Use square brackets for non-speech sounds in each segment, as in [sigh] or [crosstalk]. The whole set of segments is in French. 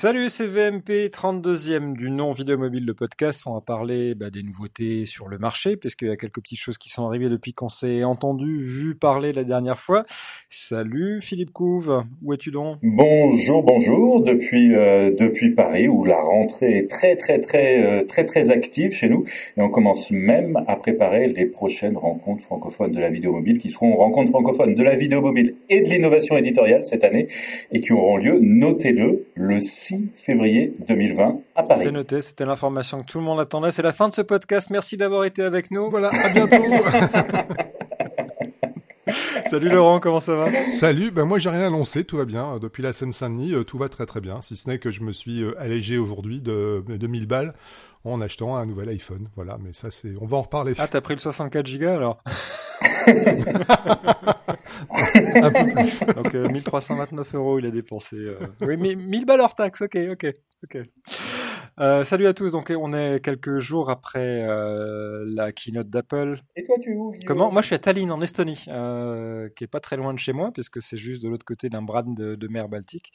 Salut, c'est VMP, 32e du nom Vidéo Mobile, le podcast. On va parler bah, des nouveautés sur le marché, puisqu'il y a quelques petites choses qui sont arrivées depuis qu'on s'est entendu, vu parler la dernière fois. Salut Philippe Couve, où es-tu donc? Bonjour, bonjour, depuis euh, depuis Paris, où la rentrée est très très très euh, très très active chez nous, et on commence même à préparer les prochaines rencontres francophones de la vidéo mobile, qui seront rencontres francophones de la vidéo mobile et de l'innovation éditoriale cette année, et qui auront lieu, notez-le, le 6 février 2020 à Paris. C'est noté, c'était l'information que tout le monde attendait. C'est la fin de ce podcast. Merci d'avoir été avec nous. Voilà, à bientôt. [laughs] Salut Laurent, comment ça va? Salut, ben moi j'ai rien annoncé, tout va bien. Depuis la Seine-Saint-Denis, euh, tout va très très bien. Si ce n'est que je me suis euh, allégé aujourd'hui de 2000 balles en achetant un nouvel iPhone. Voilà, mais ça c'est, on va en reparler. Ah, t'as pris le 64 Go alors? [laughs] [laughs] Un peu plus. Donc 1329 euh, euros il a dépensé. Oui, 1000 balles hors taxe. Ok, ok, ok. Euh, salut à tous. Donc, on est quelques jours après euh, la keynote d'Apple. Et toi, tu es où Comment? Moi, je suis à Tallinn, en Estonie, euh, qui est pas très loin de chez moi, puisque c'est juste de l'autre côté d'un bras de, mer Baltique.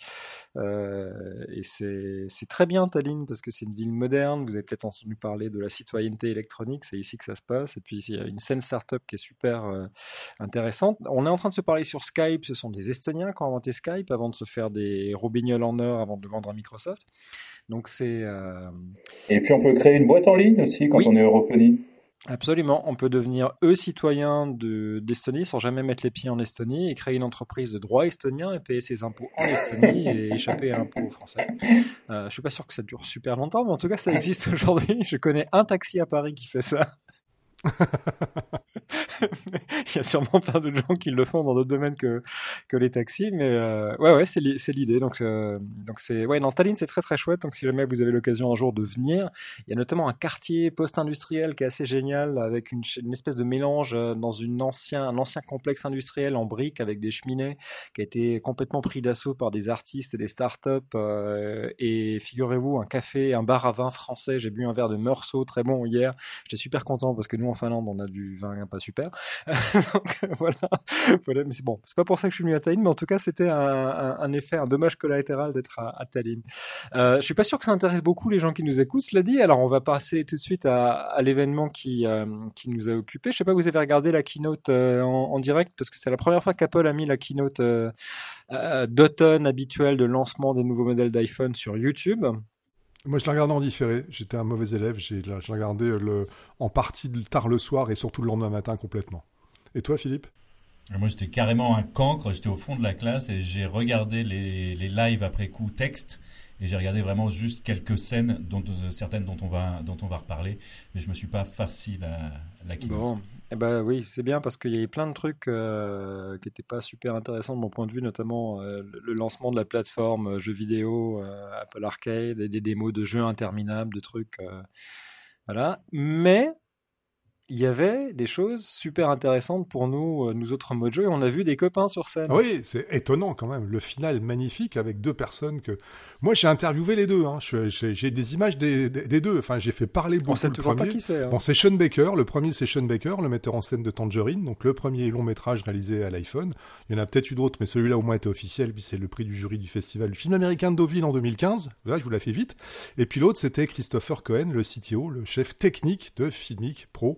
et c'est très bien Tallinn parce que c'est une ville moderne. Vous avez peut-être entendu parler de la citoyenneté électronique. C'est ici que ça se passe. Et puis, il y a une scène startup qui est super intéressante. On est en train de se parler sur Skype. Ce sont des Estoniens qui ont inventé Skype avant de se faire des robignoles en or avant de vendre à Microsoft. Donc c'est. Euh, Et puis on peut créer une boîte en ligne aussi quand on est européen. Absolument, on peut devenir e-citoyen d'Estonie sans jamais mettre les pieds en Estonie et créer une entreprise de droit estonien et payer ses impôts en Estonie et [laughs] échapper à l'impôt français. Euh, je suis pas sûr que ça dure super longtemps, mais en tout cas ça existe [laughs] aujourd'hui. Je connais un taxi à Paris qui fait ça. [laughs] il y a sûrement plein de gens qui le font dans d'autres domaines que, les taxis, mais euh, ouais, ouais, c'est l'idée. Donc, euh, donc c'est ouais, dans Tallinn, c'est très très chouette. Donc, si jamais vous avez l'occasion un jour de venir, il y a notamment un quartier post-industriel qui est assez génial avec une, espèce de mélange euh, dans une ancien, un ancien complexe industriel en briques avec des cheminées qui a été complètement pris d'assaut par des artistes et des startups. Et figurez-vous, un café, un bar à vin français. J'ai bu un verre de Meursault très bon hier. J'étais super content parce que nous Finlande, on a du vin pas super. [laughs] Donc voilà, mais c'est bon, c'est pas pour ça que je suis venu à Tallinn, mais en tout cas c'était un, effet, un dommage collatéral d'être à, Tallinn. Euh, je suis pas sûr que ça intéresse beaucoup les gens qui nous écoutent, cela dit. Alors on va passer tout de suite à, l'événement qui euh, qui nous a occupé. Je sais pas, vous avez regardé la keynote euh, en, direct parce que c'est la première fois qu'Apple a mis la keynote euh, d'automne habituelle de lancement des nouveaux modèles d'iPhone sur YouTube. Moi, je l'ai regardé en différé. J'étais un mauvais élève. J'ai regardé le, en partie tard le soir et surtout le lendemain matin complètement. Et toi, Philippe? Moi, j'étais carrément un cancre. J'étais au fond de la classe et j'ai regardé les, les lives après coup texte. Et j'ai regardé vraiment juste quelques scènes, dont, euh, certaines dont on, va, dont on va reparler. Mais je me suis pas farci la, la keynote. Bon. Eh ben oui, c'est bien parce qu'il y avait plein de trucs euh, qui n'étaient pas super intéressants de mon point de vue, notamment euh, le lancement de la plateforme euh, jeux vidéo Apple Arcade et des démos de jeux interminables, de trucs. voilà. Mais il y avait des choses super intéressantes pour nous, euh, nous autres Mojo, et on a vu des copains sur scène. Oui, c'est étonnant quand même. Le final magnifique avec deux personnes que. Moi, j'ai interviewé les deux. Hein. J'ai des images des, des, deux. Enfin, j'ai fait parler beaucoup. On sait le premier. pas qui c'est. Hein. Bon, c'est Sean Baker. Le premier, c'est Sean Baker, le metteur en scène de Tangerine. Donc, le premier long métrage réalisé à l'iPhone. Il y en a peut-être eu d'autres, mais celui-là au moins était officiel. Puis c'est le prix du jury du festival du film américain de Deauville en 2015. Là, je vous la fais vite. Et puis l'autre, c'était Christopher Cohen, le CTO, le chef technique de Filmic Pro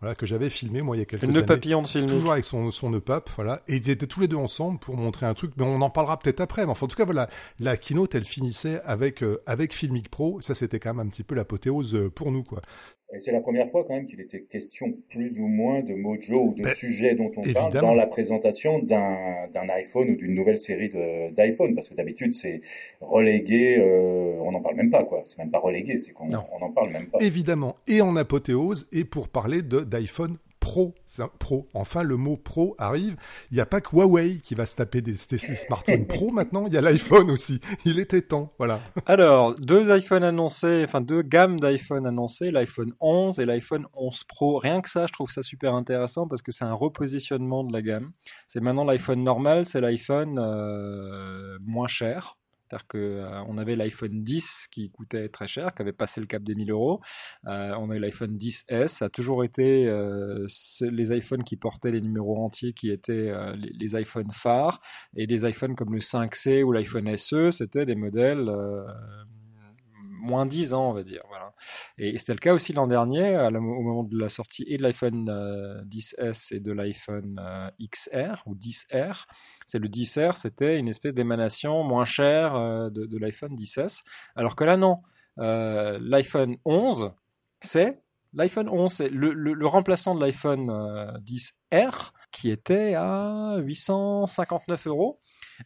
voilà, que j'avais filmé moi il y a quelques Une années. papillon de film. Toujours avec son, son nœud pape, voilà. Et ils étaient tous les deux ensemble pour montrer un truc, mais on en parlera peut-être après. Mais enfin, en tout cas, voilà, la keynote, elle finissait avec, euh, avec Filmic Pro. Ça, c'était quand même un petit peu l'apothéose euh, pour nous, quoi. C'est la première fois quand même qu'il était question plus ou moins de mojo ou de ben, sujets dont on parle dans la présentation d'un iPhone ou d'une nouvelle série d'iPhone, parce que d'habitude c'est relégué, euh, on n'en parle même pas quoi. C'est même pas relégué, c'est qu'on n'en parle même pas. Évidemment, et en apothéose, et pour parler d'iPhone Pro, Pro. Enfin, le mot Pro arrive. Il n'y a pas que Huawei qui va se taper des, smartphones Pro [laughs] maintenant. Il y a l'iPhone aussi. Il était temps, voilà. Alors, deux iPhones annoncés, enfin deux gammes d'iPhone annoncées, l'iPhone 11 et l'iPhone 11 Pro. Rien que ça, je trouve ça super intéressant parce que c'est un repositionnement de la gamme. C'est maintenant l'iPhone normal, c'est l'iPhone euh, moins cher. C'est-à-dire qu'on euh, avait l'iPhone 10 qui coûtait très cher, qui avait passé le cap des 1000 euros. Euh, on a eu l'iPhone 10S. Ça a toujours été euh, les iPhones qui portaient les numéros entiers qui étaient les, les, iPhones phares. Et des iPhones comme le 5C ou l'iPhone SE, c'était des modèles moins 10 ans, on va dire. Voilà. Et, c'était le cas aussi l'an dernier, au moment de la sortie et de l'iPhone 10S et de l'iPhone XR ou 10R. C'est le 10R, c'était une espèce d'émanation moins chère de, de l'iPhone 10S. Alors que là, non. l'iPhone 11, c'est L'iPhone 11, c'est le, remplaçant de l'iPhone 10R euh, qui était à 859 euros.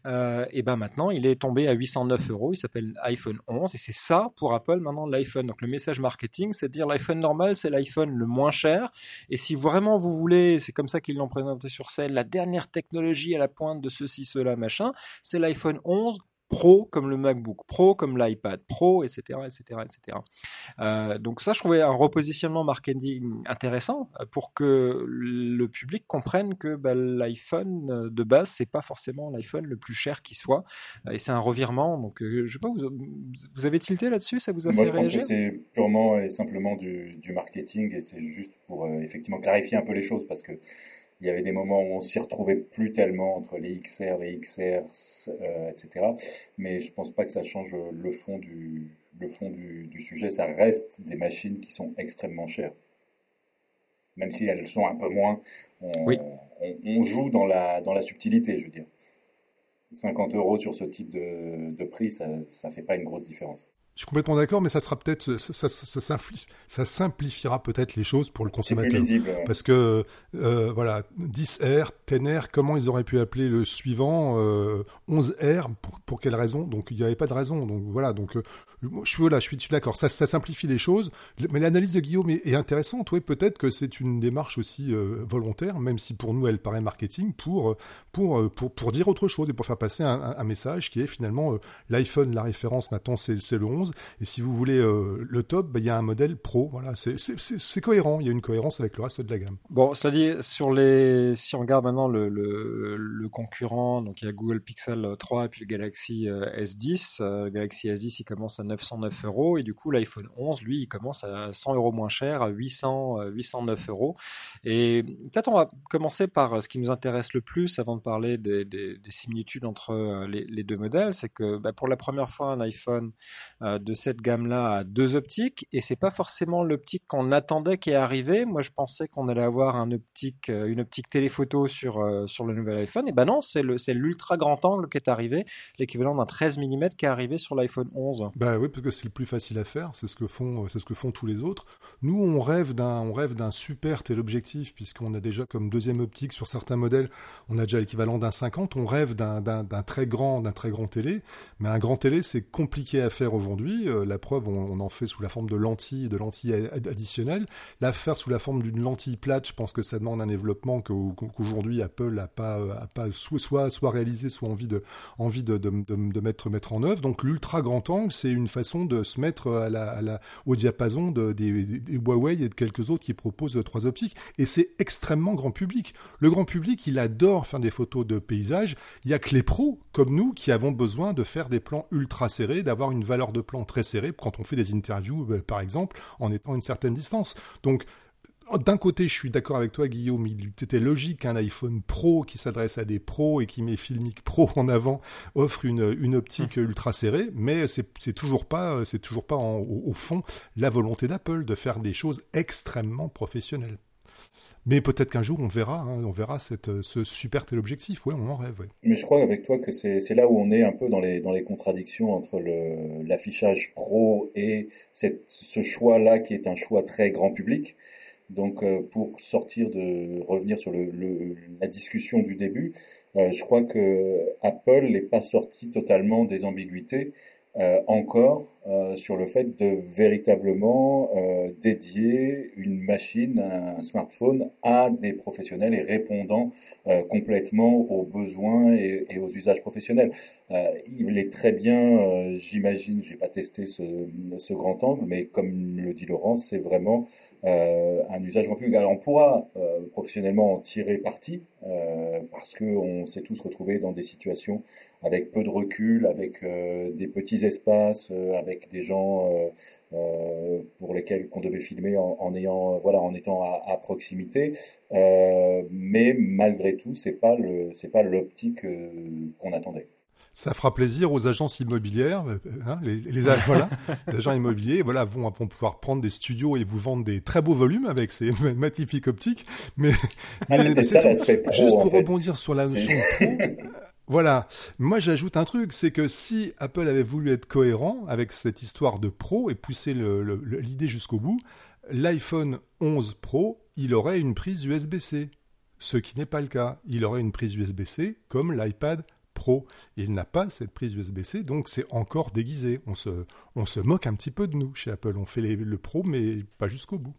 Euh, et ben maintenant, il est tombé à 809 euros. Il s'appelle iPhone 11 et c'est ça pour Apple maintenant l'iPhone. Donc le message marketing, c'est de dire l'iPhone normal, c'est l'iPhone le moins cher. Et si vraiment vous voulez, c'est comme ça qu'ils l'ont présenté sur scène, la dernière technologie à la pointe de ceci, cela, machin, c'est l'iPhone 11 Pro comme le MacBook Pro, comme l'iPad Pro, etc., etc., etc. donc ça, je trouvais un repositionnement marketing intéressant euh, pour que le public comprenne que bah, l'iPhone euh, de base, c'est pas forcément l'iPhone le plus cher qui soit, et c'est un revirement. Donc, euh, je sais pas, vous, vous avez tilté là-dessus, ça vous a Moi, fait réagir Moi, je pense que c'est purement et simplement du, du marketing, et c'est juste pour effectivement clarifier un peu les choses, parce que il y avait des moments où on s'y retrouvait plus tellement entre les XR, les XR, euh, etc. Mais je pense pas que ça change le fond du, le fond du, du, sujet. Ça reste des machines qui sont extrêmement chères. Même si elles sont un peu moins, on, on, on joue dans la, dans la subtilité, je veux dire. 50 euros sur ce type de, de prix, ça ne fait pas une grosse différence. Je suis complètement d'accord, mais ça sera peut-être, ça, ça, ça, simplifiera peut-être les choses pour le consommateur. Parce que, euh, voilà, 10R, 10R, comment ils auraient pu appeler le suivant euh, 11R pour, pour quelle raison? Donc il n'y avait pas de raison. Donc voilà, donc euh, je suis voilà, je suis, d'accord. Ça, ça simplifie les choses. Mais l'analyse de Guillaume est, est intéressante. Oui, peut-être que c'est une démarche aussi euh, volontaire, même si pour nous elle paraît marketing, pour pour pour pour dire autre chose et pour faire passer un, un, un message qui est finalement l'iPhone, la référence maintenant, c'est le 11 et si vous voulez euh, le top, bah, il y a un modèle pro. Voilà, c'est cohérent. Il y a une cohérence avec le reste de la gamme. Bon, cela dit, sur les, si on regarde maintenant le, le, le concurrent, donc il y a Google Pixel 3 et puis le Galaxy euh, S10. Euh, Galaxy S10, il commence à 909 euros et du coup l'iPhone 11, lui, il commence à 100 euros moins cher, à 800, 809 euros. Et peut-être on va commencer par ce qui nous intéresse le plus avant de parler des, des, des similitudes entre les, les, deux modèles, c'est que bah, pour la première fois un iPhone de cette gamme-là à deux optiques et c'est pas forcément l'optique qu'on attendait qui est arrivée. Moi, je pensais qu'on allait avoir un optique, euh, une optique téléphoto sur euh, sur le nouvel iPhone. Et ben non, c'est l'ultra grand angle qui est arrivé, l'équivalent d'un 13 mm qui est arrivé sur l'iPhone 11. Bah oui, parce que c'est le plus facile à faire. C'est ce que font c'est ce que font tous les autres. Nous, on rêve d'un on rêve d'un super téléobjectif puisqu'on a déjà comme deuxième optique sur certains modèles, on a déjà l'équivalent d'un 50. On rêve d'un très grand d'un très grand télé, mais un grand télé c'est compliqué à faire aujourd'hui euh, la preuve, on, en fait sous la forme de lentilles, de lentilles additionnelles. La faire sous la forme d'une lentille plate, je pense que ça demande un développement qu'aujourd'hui Apple n'a pas, a pas soit, soit réalisé, soit envie de, envie de, de, mettre, mettre en œuvre. Donc l'ultra grand angle, c'est une façon de se mettre à la, au diapason des, des, Huawei et de quelques autres qui proposent trois optiques. Et c'est extrêmement grand public. Le grand public, il adore faire des photos de paysages. Il y a que les pros, comme nous, qui avons besoin de faire des plans ultra serrés, d'avoir une valeur de plan très serré quand on fait des interviews, euh, par exemple, en étant à une certaine distance. Donc, d'un côté, je suis d'accord avec toi, Guillaume, il était logique qu'un iPhone Pro qui s'adresse à des pros et qui met Filmic Pro en avant offre une, une optique mmh. ultra serrée, mais c'est toujours pas, c'est toujours pas au, fond la volonté d'Apple de faire des choses extrêmement professionnelles. Mais peut-être qu'un jour on verra, hein, on verra euh, ce super tel objectif. Ouais, on en rêve. Mais je crois avec toi que c'est là où on est un peu dans les dans les contradictions entre l'affichage pro et ce choix-là qui est un choix très grand public. Donc euh, pour sortir de revenir sur la discussion du début, euh, je crois que Apple n'est pas sorti totalement des ambiguïtés encore euh, sur le fait de véritablement euh, dédier une machine, un smartphone à des professionnels et répondant complètement aux besoins et, et, aux usages professionnels. il est très bien, j'imagine, j'ai pas testé ce, ce, grand angle, mais comme le dit Laurent, c'est vraiment un usage grand public. On pourra professionnellement en tirer parti parce que on s'est tous retrouvés dans des situations avec peu de recul, avec euh, des petits espaces, euh, avec des gens euh, pour lesquels qu'on devait filmer en, en, ayant, voilà, en étant à, à proximité. mais malgré tout, c'est pas le, c'est pas l'optique qu'on attendait. Ça fera plaisir aux agences immobilières, euh, hein, les, les, [laughs] voilà, les, agents immobiliers, voilà, vont, vont, pouvoir prendre des studios et vous vendre des très beaux volumes avec ces [laughs] magnifiques optiques. Mais, ah, mais ça, pro, juste pour fait. rebondir sur la notion [laughs] voilà. Moi, j'ajoute un truc, c'est que si Apple avait voulu être cohérent avec cette histoire de Pro et pousser l'idée jusqu'au bout, l'iPhone 11 Pro, il aurait une prise USB-C. Ce qui n'est pas le cas. Il aurait une prise USB-C comme l'iPad Il n'a pas cette prise USB-C, donc c'est encore déguisé. On se, on se moque un petit peu de nous chez Apple. On fait le Pro, mais pas jusqu'au bout.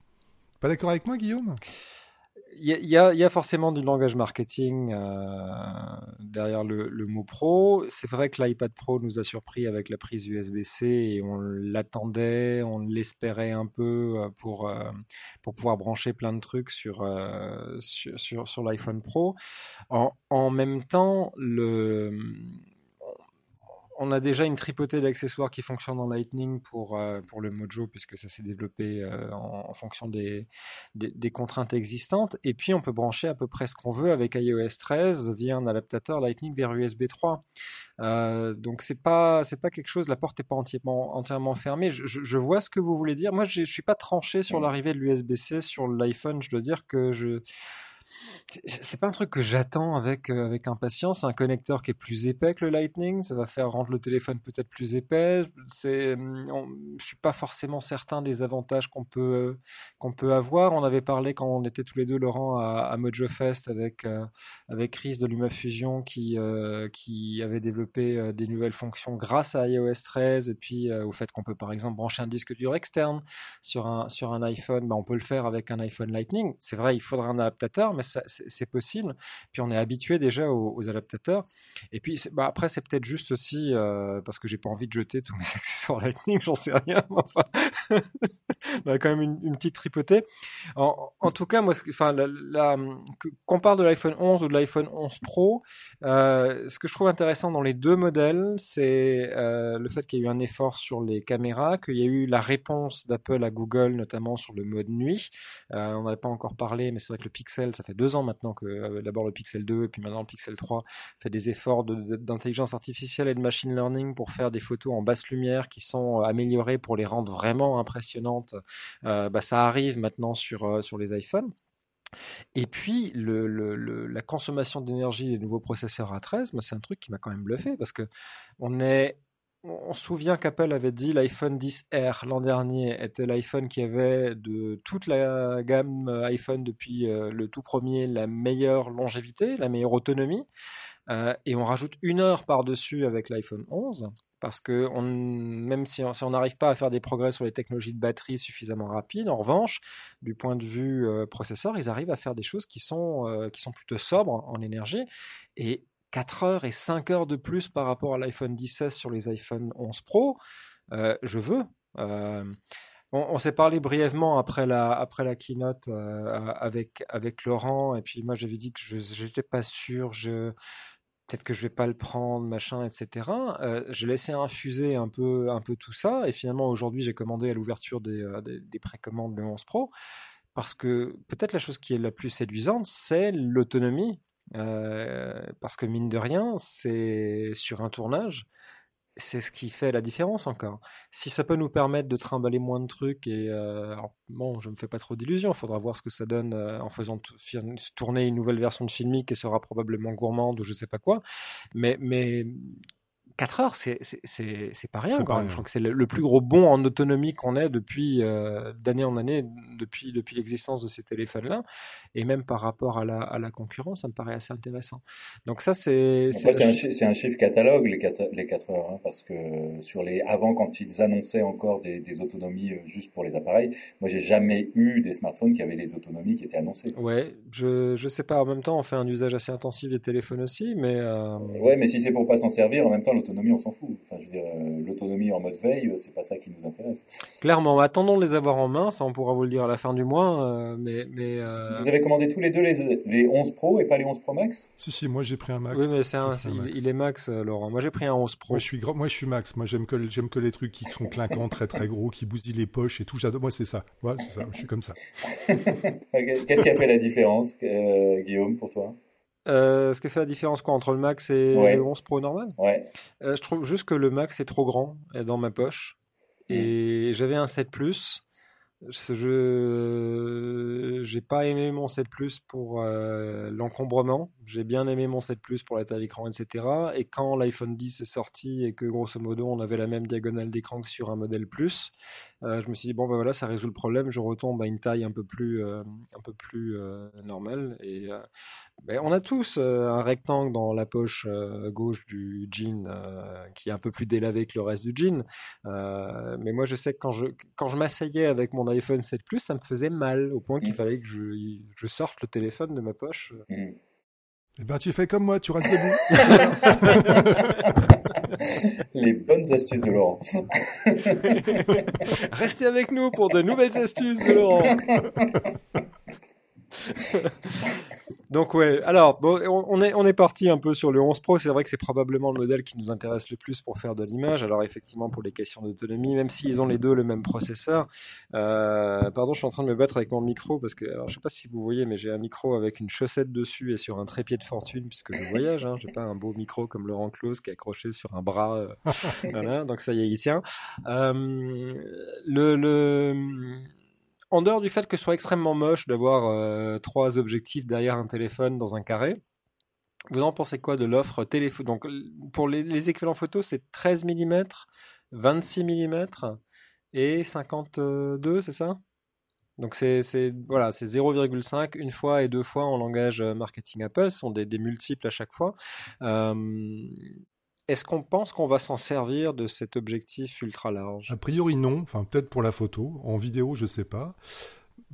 Pas d'accord avec moi, Guillaume? Il y a, forcément du langage marketing euh, derrière le, le, mot pro. C'est vrai que l'iPad Pro nous a surpris avec la prise USB-C et on l'attendait, on l'espérait un peu euh, pour, euh, pour pouvoir brancher plein de trucs sur, sur, l'iPhone Pro. En, même temps, le, on a déjà une tripotée d'accessoires qui fonctionnent en Lightning pour, euh, pour le Mojo, puisque ça s'est développé euh, en, en, fonction des, des, des, contraintes existantes. Et puis, on peut brancher à peu près ce qu'on veut avec iOS 13 via un adaptateur Lightning vers USB 3. Euh, donc, c'est pas, c'est pas quelque chose, la porte n'est pas entièrement, entièrement fermée. Je, je, je, vois ce que vous voulez dire. Moi, je suis pas tranché sur l'arrivée de l'USB-C sur l'iPhone. Je dois dire que je c'est pas un truc que j'attends avec euh, avec impatience. Un connecteur qui est plus épais que le Lightning. Ça va faire rendre le téléphone peut-être plus épais. C'est, je suis pas forcément certain des avantages qu'on peut qu'on peut avoir. On avait parlé quand on était tous les deux, Laurent, à, à Mojo avec euh, avec Chris de LumaFusion qui euh, qui avait développé euh, des nouvelles fonctions grâce à iOS 13 et puis euh, au fait qu'on peut par exemple brancher un disque dur externe sur un sur un iPhone. Ben, on peut le faire avec un iPhone Lightning. C'est vrai, il faudra un adaptateur, mais ça, c'est possible. Puis on est habitué déjà aux, adaptateurs. Et puis bah après, c'est peut-être juste aussi euh, parce que j'ai pas envie de jeter tous mes [laughs] accessoires Lightning, j'en sais rien. Enfin, [laughs] on a quand même une, petite tripotée. En, en, tout cas, moi, enfin, qu'on parle de l'iPhone 11 ou de l'iPhone 11 Pro, euh, ce que je trouve intéressant dans les deux modèles, c'est euh, le fait qu'il y a eu un effort sur les caméras, qu'il y a eu la réponse d'Apple à Google, notamment sur le mode nuit. On n'avait pas encore parlé, mais c'est vrai que le Pixel, ça fait deux ans maintenant que euh, d'abord le Pixel 2 et puis maintenant le Pixel 3 fait des efforts d'intelligence artificielle et de machine learning pour faire des photos en basse lumière qui sont améliorées pour les rendre vraiment impressionnantes. Euh, bah, ça arrive maintenant sur, euh, sur les iPhones. Et puis, la consommation d'énergie des nouveaux processeurs A13, c'est un truc qui m'a quand même bluffé parce que on est on se souvient qu'Apple avait dit l'iPhone 10R l'an dernier était l'iPhone qui avait de toute la gamme iPhone depuis euh, le tout premier la meilleure longévité, la meilleure autonomie. Euh, et on rajoute une heure par-dessus avec l'iPhone 11 parce que même si on n'arrive pas à faire des progrès sur les technologies de batterie suffisamment rapides, en revanche, du point de vue euh, processeur, ils arrivent à faire des choses qui sont, qui sont plutôt sobres en énergie. Et 4 heures et 5 heures de plus par rapport à l'iPhone 16 sur les iPhone 11 Pro, euh, je veux. Euh, on, s'est parlé brièvement après la, après la keynote euh, avec, avec Laurent, et puis moi j'avais dit que je n'étais pas sûr, je peut-être que je vais pas le prendre, machin, etc. J'ai laissé infuser un peu, un peu tout ça, et finalement aujourd'hui j'ai commandé à l'ouverture des, des, des précommandes le 11 Pro, parce que peut-être la chose qui est la plus séduisante, c'est l'autonomie parce que mine de rien, c'est sur un tournage, c'est ce qui fait la différence encore. Si ça peut nous permettre de trimballer moins de trucs et euh, bon, je me fais pas trop d'illusions. Il faudra voir ce que ça donne euh, en faisant tourner une nouvelle version de filmique qui sera probablement gourmande ou je sais pas quoi. Mais mais 4 heures, c'est c'est pas rien quand même. Je crois que c'est le, le, plus gros bond en autonomie qu'on ait depuis euh, d'année en année, depuis depuis l'existence de ces téléphones-là, et même par rapport à la, à la concurrence, ça me paraît assez intéressant. Donc ça, c'est c'est un, chi un, chiffre catalogue les 4, les 4 heures, hein, parce que sur les avant quand ils annonçaient encore des, des autonomies euh, juste pour les appareils, moi j'ai jamais eu des smartphones qui avaient les autonomies qui étaient annoncées. Ouais, je je sais pas. En même temps, on fait un usage assez intensif des téléphones aussi, mais euh... ouais, mais si c'est pour pas s'en servir, en même temps l'autonomie, on s'en fout. Enfin, je veux dire, euh, l'autonomie en mode veille, euh, c'est pas ça qui nous intéresse. Clairement, attendons de les avoir en main, ça on pourra vous le dire à la fin du mois. Euh, mais, mais euh... Vous avez commandé tous les deux les, les 11 Pro et pas les 11 Pro Max? Si, si, moi j'ai pris un Max. Oui, mais c'est un, un il, il, est Max, Laurent. Moi j'ai pris un 11 Pro. Moi je suis, moi, je suis Max. Moi j'aime que, j'aime que les trucs qui sont clinquants, très très gros, qui bousillent les poches et tout. J'adore. Moi c'est ça. Voilà, c'est ça. Je suis comme ça. [laughs] Qu'est-ce qui a fait la différence, Guillaume, pour toi? Euh, ce qui fait la différence quoi entre le Max et Ouais. le 11 Pro normal Ouais. Euh, Je trouve juste que le Max est trop grand est dans ma poche. Et j'avais un 7 Plus. Je j'ai pas aimé mon 7 Plus pour euh, l'encombrement. J'ai bien aimé mon 7 Plus pour la taille d'écran, etc. Et quand l'iPhone 10 est sorti et que grosso modo on avait la même diagonale d'écran que sur un modèle Plus, euh, je me suis dit bon ben voilà ça résout le problème. Je retombe à une taille un peu plus euh, un peu plus euh, normale. Et euh, ben, on a tous euh, un rectangle dans la poche euh, gauche du jean euh, qui est un peu plus délavé que le reste du jean. Euh, mais moi, je sais que quand je, quand je m'asseyais avec mon iPhone 7 Plus, ça me faisait mal au point qu'il Mm. fallait que je, je sorte le téléphone de ma poche. Mm. Eh ben, tu fais comme moi, tu restes debout. [laughs] [laughs] [laughs] Les bonnes astuces de Laurent. [laughs] Restez avec nous pour de nouvelles astuces de Laurent. [laughs] [laughs] Donc ouais, alors bon, on est on est parti un peu sur le 11 Pro. C'est vrai que c'est probablement le modèle qui nous intéresse le plus pour faire de l'image. Alors effectivement pour les questions d'autonomie, même s'ils ont les deux le même processeur. Euh, pardon, je suis en train de me battre avec mon micro parce que alors je sais pas si vous voyez, mais j'ai un micro avec une chaussette dessus et sur un trépied de fortune puisque je voyage. Hein, j'ai pas un beau micro comme Laurent Close qui est accroché sur un bras. euh, [laughs] voilà, donc ça y est, il tient. Euh, le, le en dehors du fait que ce soit extrêmement moche d'avoir euh, trois objectifs derrière un téléphone dans un carré, vous en pensez quoi de l'offre téléphone Donc pour les, équivalents photos, c'est 13 mm, 26 mm et 52, c'est ça? Donc c'est voilà, c'est 0,5 une fois et deux fois en langage euh, marketing Apple, ce sont des, des multiples à chaque fois. Euh, Est-ce qu'on pense qu'on va s'en servir de cet objectif ultra large? A priori, non. Enfin, peut-être pour la photo. En vidéo, je sais pas.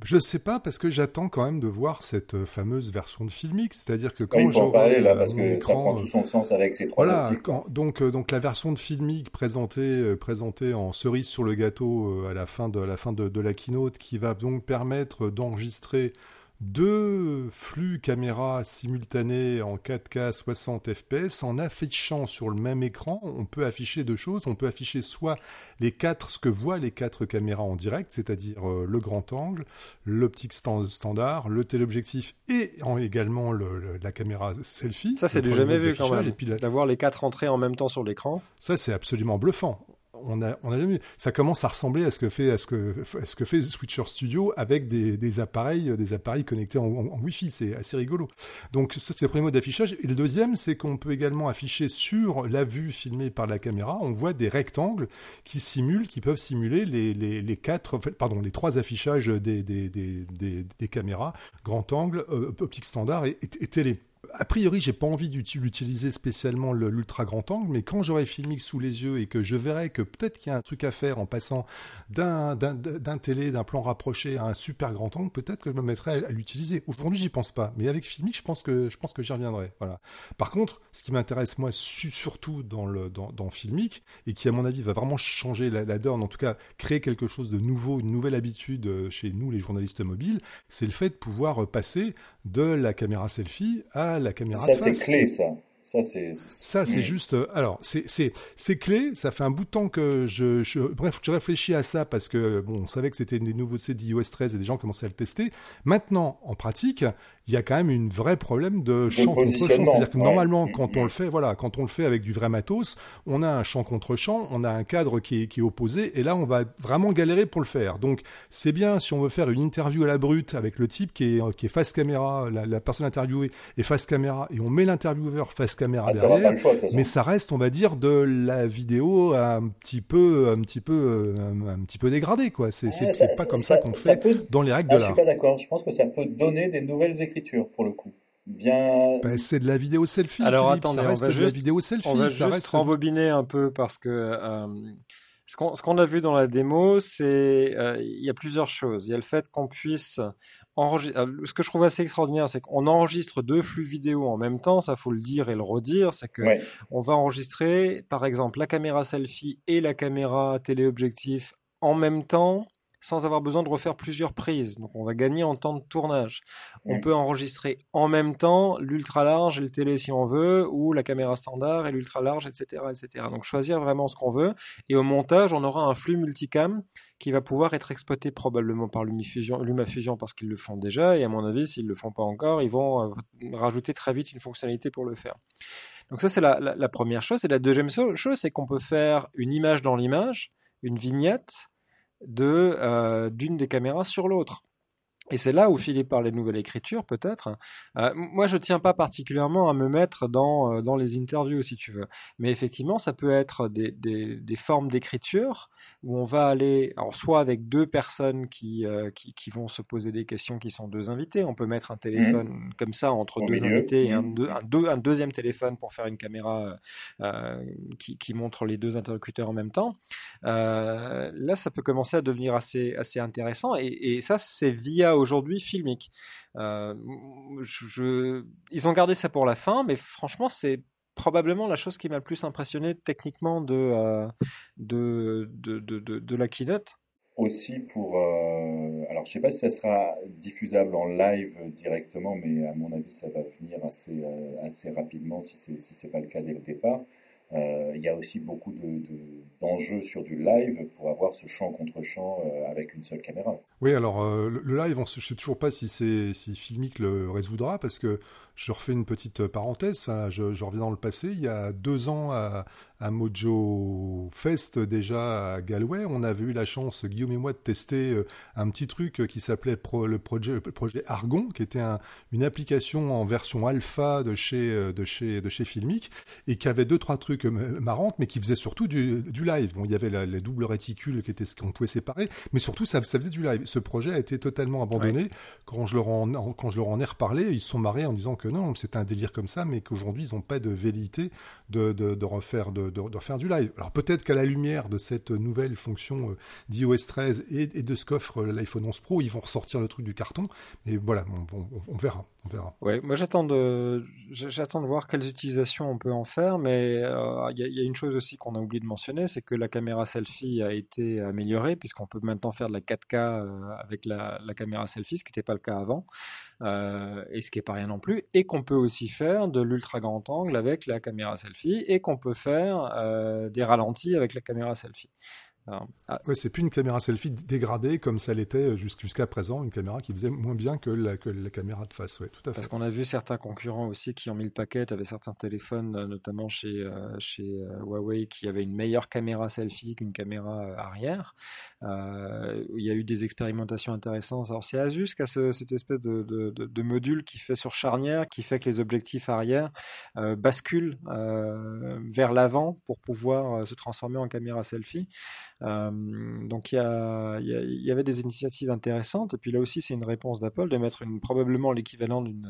Je sais pas parce que j'attends quand même de voir cette euh, fameuse version de Filmic. C'est-à-dire que quand faut en j'aurai là euh, parce mon que ça écran, prend euh, tout son sens avec ces trois Voilà, quand- donc, donc la version de Filmic présentée, présentée en cerise sur le gâteau à la fin, de, à la, fin de, de la keynote qui va donc permettre d'enregistrer deux flux caméra simultanés en 4K 60 fps en affichant sur le même écran. On peut afficher deux choses. On peut afficher soit les quatre, ce que voient les quatre caméras en direct, c'est-à-dire euh, le grand angle, l'optique stand- standard, le téléobjectif et en- également le- le- la caméra selfie. Ça, c'est du jamais vu quand même. D'avoir les quatre entrées en même temps sur l'écran. ça, c'est absolument bluffant. On a, on a. Ça commence à ressembler à ce que fait, à ce que, à ce que fait Switcher Studio avec des, appareils, des appareils connectés en, Wi-Fi. C'est assez rigolo. Donc, ça, c'est le premier mode d'affichage. Et le deuxième, c'est qu'on peut également afficher sur la vue filmée par la caméra. On voit des rectangles qui simulent, qui peuvent simuler les, quatre, pardon, les trois affichages des, des, des, des, caméras, grand angle, euh, optique standard et télé. A priori, j'ai pas envie d'uti- d'utiliser spécialement le- l'ultra grand angle, mais quand j'aurai Filmic sous les yeux et que je verrai que peut-être qu'il y a un truc à faire en passant d'un télé, d'un plan rapproché à un super grand angle, peut-être que je me mettrai à, l'utiliser. Aujourd'hui, j'y pense pas, mais avec Filmic, je pense que je pense que j'y reviendrai. Voilà. Par contre, ce qui m'intéresse moi su- surtout dans le dans, dans Filmic et qui à mon avis va vraiment changer la, la donne, en tout cas créer quelque chose de nouveau, une nouvelle habitude euh, chez nous les journalistes mobiles, c'est le fait de pouvoir euh, passer de la caméra selfie à għallek imja. Sassi klisa. Ça. C'est. Ça, c'est juste. euh, alors, c'est c'est c'est clé. Ça fait un bout de temps que je, je bref, je réfléchis à ça parce que bon, on savait que c'était des nouveautés d'iOS 13 et des gens commençaient à le tester. Maintenant, en pratique, il y a quand même une vraie problème de champ contre champ. C'est-à-dire que ouais. normalement, Mm, quand mm. on le fait, voilà, quand on le fait avec du vrai matos, on a un champ contre champ, on a un cadre qui est, qui est opposé, et là, on va vraiment galérer pour le faire. Donc, c'est bien si on veut faire une interview à la brute avec le type qui est qui est face caméra, la, la personne interviewée est face caméra, et on met l'intervieweur face caméra Ah, derrière. Mais ça reste, on va dire, de la vidéo un petit peu, un petit peu, euh, un, un petit peu dégradée, quoi. C'est pas comme ça, qu'on fait peut- dans les règles Ah, de je suis l'art. pas d'accord. Je pense que ça peut donner des nouvelles écritures pour le coup. Bien. Ben, c'est de la vidéo selfie. Alors, Philippe, attendez, ça on reste va de la juste- vidéo selfie. On va ça juste reste rembobiner un peu parce que euh, ce qu'on ce qu'on a vu dans la démo, c'est euh, il y a plusieurs choses. Il y a le fait qu'on puisse. Ce que je trouve assez extraordinaire, c'est qu'on enregistre deux flux vidéo en même temps. Ça faut le dire et le redire. C'est que Ouais. on va enregistrer, par exemple, la caméra selfie et la caméra téléobjectif en même temps sans avoir besoin de refaire plusieurs prises. Donc on va gagner en temps de tournage. On peut enregistrer en même temps l'ultra large et le télé si on veut, ou la caméra standard et l'ultra large, etc., etc. Donc choisir vraiment ce qu'on veut. Et au montage, on aura un flux multicam qui va pouvoir être exploité probablement par LumaFusion, parce qu'ils le font déjà. Et à mon avis, s'ils le font pas encore, ils vont euh, rajouter très vite une fonctionnalité pour le faire. Donc ça, c'est la, la, la première chose. Et la deuxième chose, c'est qu'on peut faire une image dans l'image, une vignette de euh, d'une des caméras sur l'autre. Et c'est là où Philippe parlait de nouvelle écriture, peut-être. Euh, moi, je tiens pas particulièrement à me mettre dans, euh, dans les interviews, si tu veux. Mais effectivement, ça peut être des, des, des formes d'écriture où on va aller, alors soit avec deux personnes qui, euh, qui, qui vont se poser des questions, qui sont deux invités. On peut mettre un téléphone comme ça entre deux milieu. invités et un, deux, un, deux- un deuxième téléphone pour faire une caméra euh, qui, qui montre les deux interlocuteurs en même temps. Là, ça peut commencer à devenir assez, assez intéressant. Et, et ça, c'est via aujourd'hui Filmic. Euh, ils ont gardé ça pour la fin, mais franchement, c'est probablement la chose qui m'a le plus impressionné techniquement de, euh, de, de, la keynote. Aussi pour, euh, alors je sais pas si ça sera diffusable en live directement, mais à mon avis ça va venir assez, assez rapidement si c'est si c'est pas le cas dès le départ. Euh, il y a aussi beaucoup de, de- d'enjeux sur du live pour avoir ce champ contre champ euh, avec une seule caméra. Oui, alors euh, le, le live, on ne sait toujours pas si c'est si Filmic le résoudra parce que je refais une petite parenthèse. ça, je, je reviens dans le passé. Il y a deux ans à, à Mojo Fest déjà à Galway, on avait eu la chance Guillaume et moi de tester euh, un petit truc qui s'appelait pro- le projet le projet Argon, qui était un- une application en version alpha de chez euh, de chez de chez Filmic et qui avait deux trois trucs euh, marrantes, mais qui faisait surtout du, du live. Bon, il y avait la, les doubles réticules qui étaient ce qu'on pouvait séparer, mais surtout ça, ça faisait du live. Ce projet a été totalement abandonné. Quand je leur en, en- quand je leur en ai reparlé, ils se sont marrés en disant que non, c'était un délire comme ça, mais qu'aujourd'hui ils n'ont pas de velléité de, refaire de, de, du live. Alors peut-être qu'à la lumière de cette nouvelle fonction euh, d'iOS 13 et, de ce qu'offre l'iPhone 11 Pro, ils vont ressortir le truc du carton. Et voilà, on, verra, on moi j'attends de de voir quelles utilisations on peut en faire, mais euh, il y, a, une chose aussi qu'on a oublié de mentionner, c'est que la caméra selfie a été améliorée puisqu'on peut maintenant faire de la 4K euh, avec la, caméra selfie, ce qui n'était pas le cas avant, euh, et ce qui est pas rien non plus, qu'on peut aussi faire de l'ultra grand angle avec la caméra selfie, et qu'on peut faire euh, des ralentis avec la caméra selfie. Alors, ah, Ouais, c'est plus une caméra selfie dégradée comme ça l'était jusqu'- jusqu'à présent, une caméra qui faisait moins bien que la, que la caméra de face. Ouais, tout à fait. Parce qu'on a vu certains concurrents aussi qui ont mis le paquet, avec certains téléphones, euh, notamment chez, euh, chez euh, Huawei, qui avaient une meilleure caméra selfie qu'une caméra arrière. Euh, il y a eu des expérimentations intéressantes. Alors c'est Asus qui a ce- cette espèce de, de, de, de module qui fait sur charnière, qui fait que les objectifs arrière euh, basculent euh, vers l'avant pour pouvoir se transformer en caméra selfie. Euh, donc il y, avait des initiatives intéressantes. Et puis là aussi, c'est une réponse d'Apple de mettre probablement l'équivalent d'une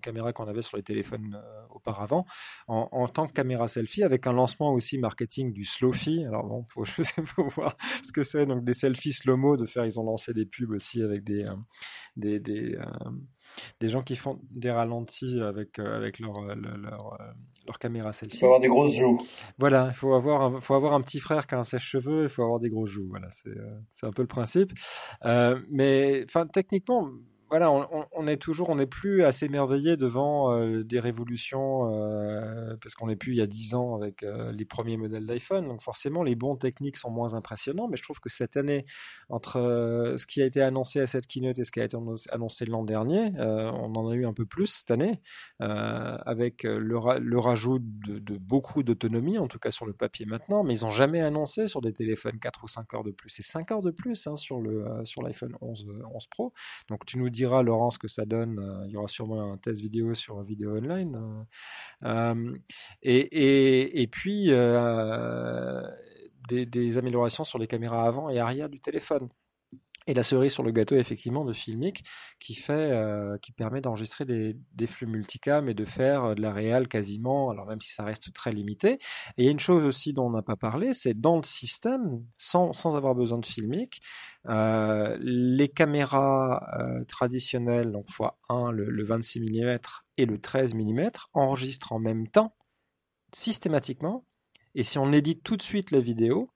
caméra qu'on avait sur les téléphones euh, auparavant en, tant que caméra selfie, avec un lancement aussi marketing du Slowfi. Alors bon, faut, [laughs] je sais pas voir ce que c'est. Donc des selfies slow-mo, de faire, ils ont lancé des pubs aussi avec des, euh, des gens qui font des ralentis avec euh, avec leur euh, leur, leur, euh, leur caméra Il selfie. faut avoir des grosses joues. Voilà, il faut avoir un, faut avoir un petit frère qui a un sèche-cheveux, il faut avoir des gros joues. Voilà, c'est c'est un peu le principe. Euh, mais enfin, techniquement, voilà, on, est toujours, on n'est plus assez émerveillé devant euh, des révolutions euh, parce qu'on n'est plus il y a dix ans avec euh, les premiers modèles d'iPhone. Donc forcément, les bons techniques sont moins impressionnants. Mais je trouve que cette année, entre ce qui a été annoncé à cette keynote et ce qui a été annoncé- l'an dernier, on en a eu un peu plus cette année, avec le, ra- le rajout de, beaucoup d'autonomie, en tout cas sur le papier maintenant. Mais ils n'ont jamais annoncé sur des téléphones 4 ou 5 heures de plus. C'est 5 heures de plus hein, sur euh, sur l'iPhone 11 euh, 11 Pro. Donc tu nous diras, Laurent, ce que ça donne. Euh, Il y aura sûrement un test vidéo sur Vidéo Online. Euh, euh, et, puis des améliorations sur les caméras avant et arrière du téléphone. Et la cerise sur le gâteau, effectivement, de Filmic, qui fait, euh, qui permet d'enregistrer des, flux multicam et de faire euh, de la réal quasiment, alors même si ça reste très limité. Et il y a une chose aussi dont on n'a pas parlé, c'est dans le système, sans, sans avoir besoin de Filmic, euh, les caméras traditionnelles, donc x1, le, le 26 mm et le 13 mm, enregistrent en même temps, systématiquement. Et si on édite tout de suite la vidéo,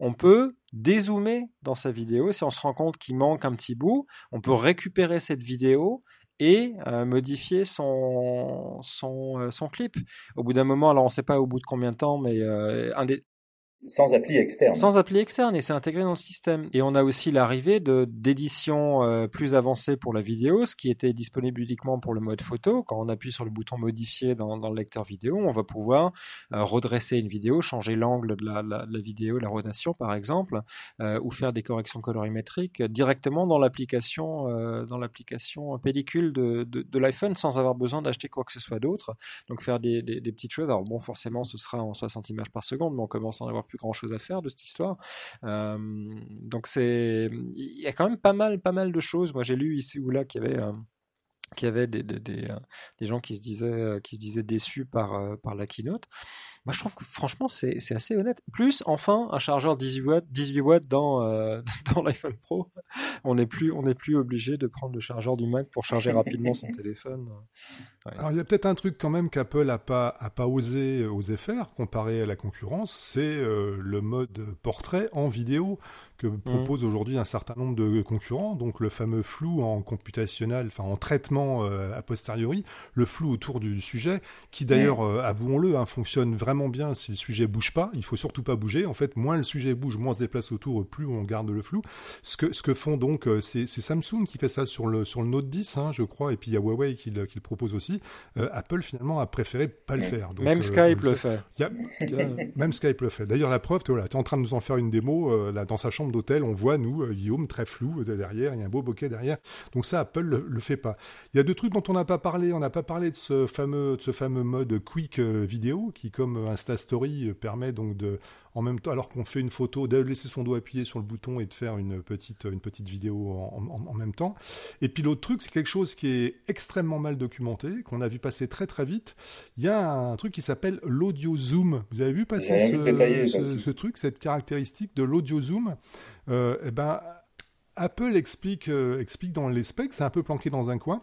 on peut dézoomer dans sa vidéo. Si on se rend compte qu'il manque un petit bout, on peut récupérer cette vidéo et euh, modifier euh, son clip. Au bout d'un moment, alors on ne sait pas au bout de combien de temps, mais euh, un des, sans appli externe. Sans appli externe et c'est intégré dans le système. Et on a aussi l'arrivée de d'éditions euh, plus avancées pour la vidéo, ce qui était disponible uniquement pour le mode photo. Quand on appuie sur le bouton modifier dans, dans le lecteur vidéo, on va pouvoir euh, redresser une vidéo, changer l'angle de la, la, la, vidéo, la rotation par exemple, euh, ou faire des corrections colorimétriques directement dans l'application euh, dans l'application pellicule de, de, de l'iPhone sans avoir besoin d'acheter quoi que ce soit d'autre. Donc faire des, des, des, petites choses. Alors bon, forcément, ce sera en 60 images par seconde, mais on commence à en avoir plus grand chose à faire de cette histoire. Euh, donc c'est, il y a quand même pas mal, pas mal de choses. Moi, j'ai lu ici ou là qu'il y avait euh, qu'il y avait des, des, des, des, gens qui se disaient, qui se disaient déçus par, par la keynote. Moi, je trouve que franchement, c'est assez honnête. Plus, enfin, un chargeur 18 watts, 18 watts dans, euh, [laughs] dans l'iPhone Pro. On n'est plus, on plus obligé de prendre le chargeur du Mac pour charger rapidement son téléphone. Ouais. Alors, il y a peut-être un truc quand même qu'Apple a pas, a pas osé, osé faire comparé à la concurrence, c'est euh, le mode portrait en vidéo que propose mmh. aujourd'hui un certain nombre de concurrents. Donc, le fameux flou en computationnel, enfin, en traitement euh, a posteriori, le flou autour du sujet, qui d'ailleurs, mmh. avouons-le, hein, fonctionne vraiment vraiment bien si le sujet bouge pas. Il faut surtout pas bouger. En fait, moins le sujet bouge, moins on se déplace autour, plus on garde le flou. Ce que, ce que font donc, euh, c'est Samsung qui fait ça sur le, sur le Note 10, hein, je crois, et puis il y a Huawei qui le, qui le propose aussi. Euh, Apple, finalement, a préféré pas le faire. Donc, même euh, Skype le fait. A, [laughs] même Skype le fait. D'ailleurs, la preuve, tu es en train de nous en faire une démo. Euh, là, dans sa chambre d'hôtel, on voit, nous, Guillaume, très flou derrière. Il y a un beau bokeh derrière. Donc ça, Apple le, le fait pas. Il y a deux trucs dont on n'a pas parlé. On n'a pas parlé de ce fameux, de ce fameux mode quick vidéo qui, comme Insta Story, permet donc de, en même temps, alors qu'on fait une photo, de laisser son doigt appuyé sur le bouton et de faire une petite, une petite vidéo en, en, en même temps. Et puis l'autre truc, c'est quelque chose qui est extrêmement mal documenté, qu'on a vu passer très très vite. Il y a un truc qui s'appelle l'audio zoom. Vous avez vu passer ce, détaillé, ce, ce, truc, cette caractéristique de l'audio zoom? Euh, Eh ben, Apple explique, euh, explique dans les specs, c'est un peu planqué dans un coin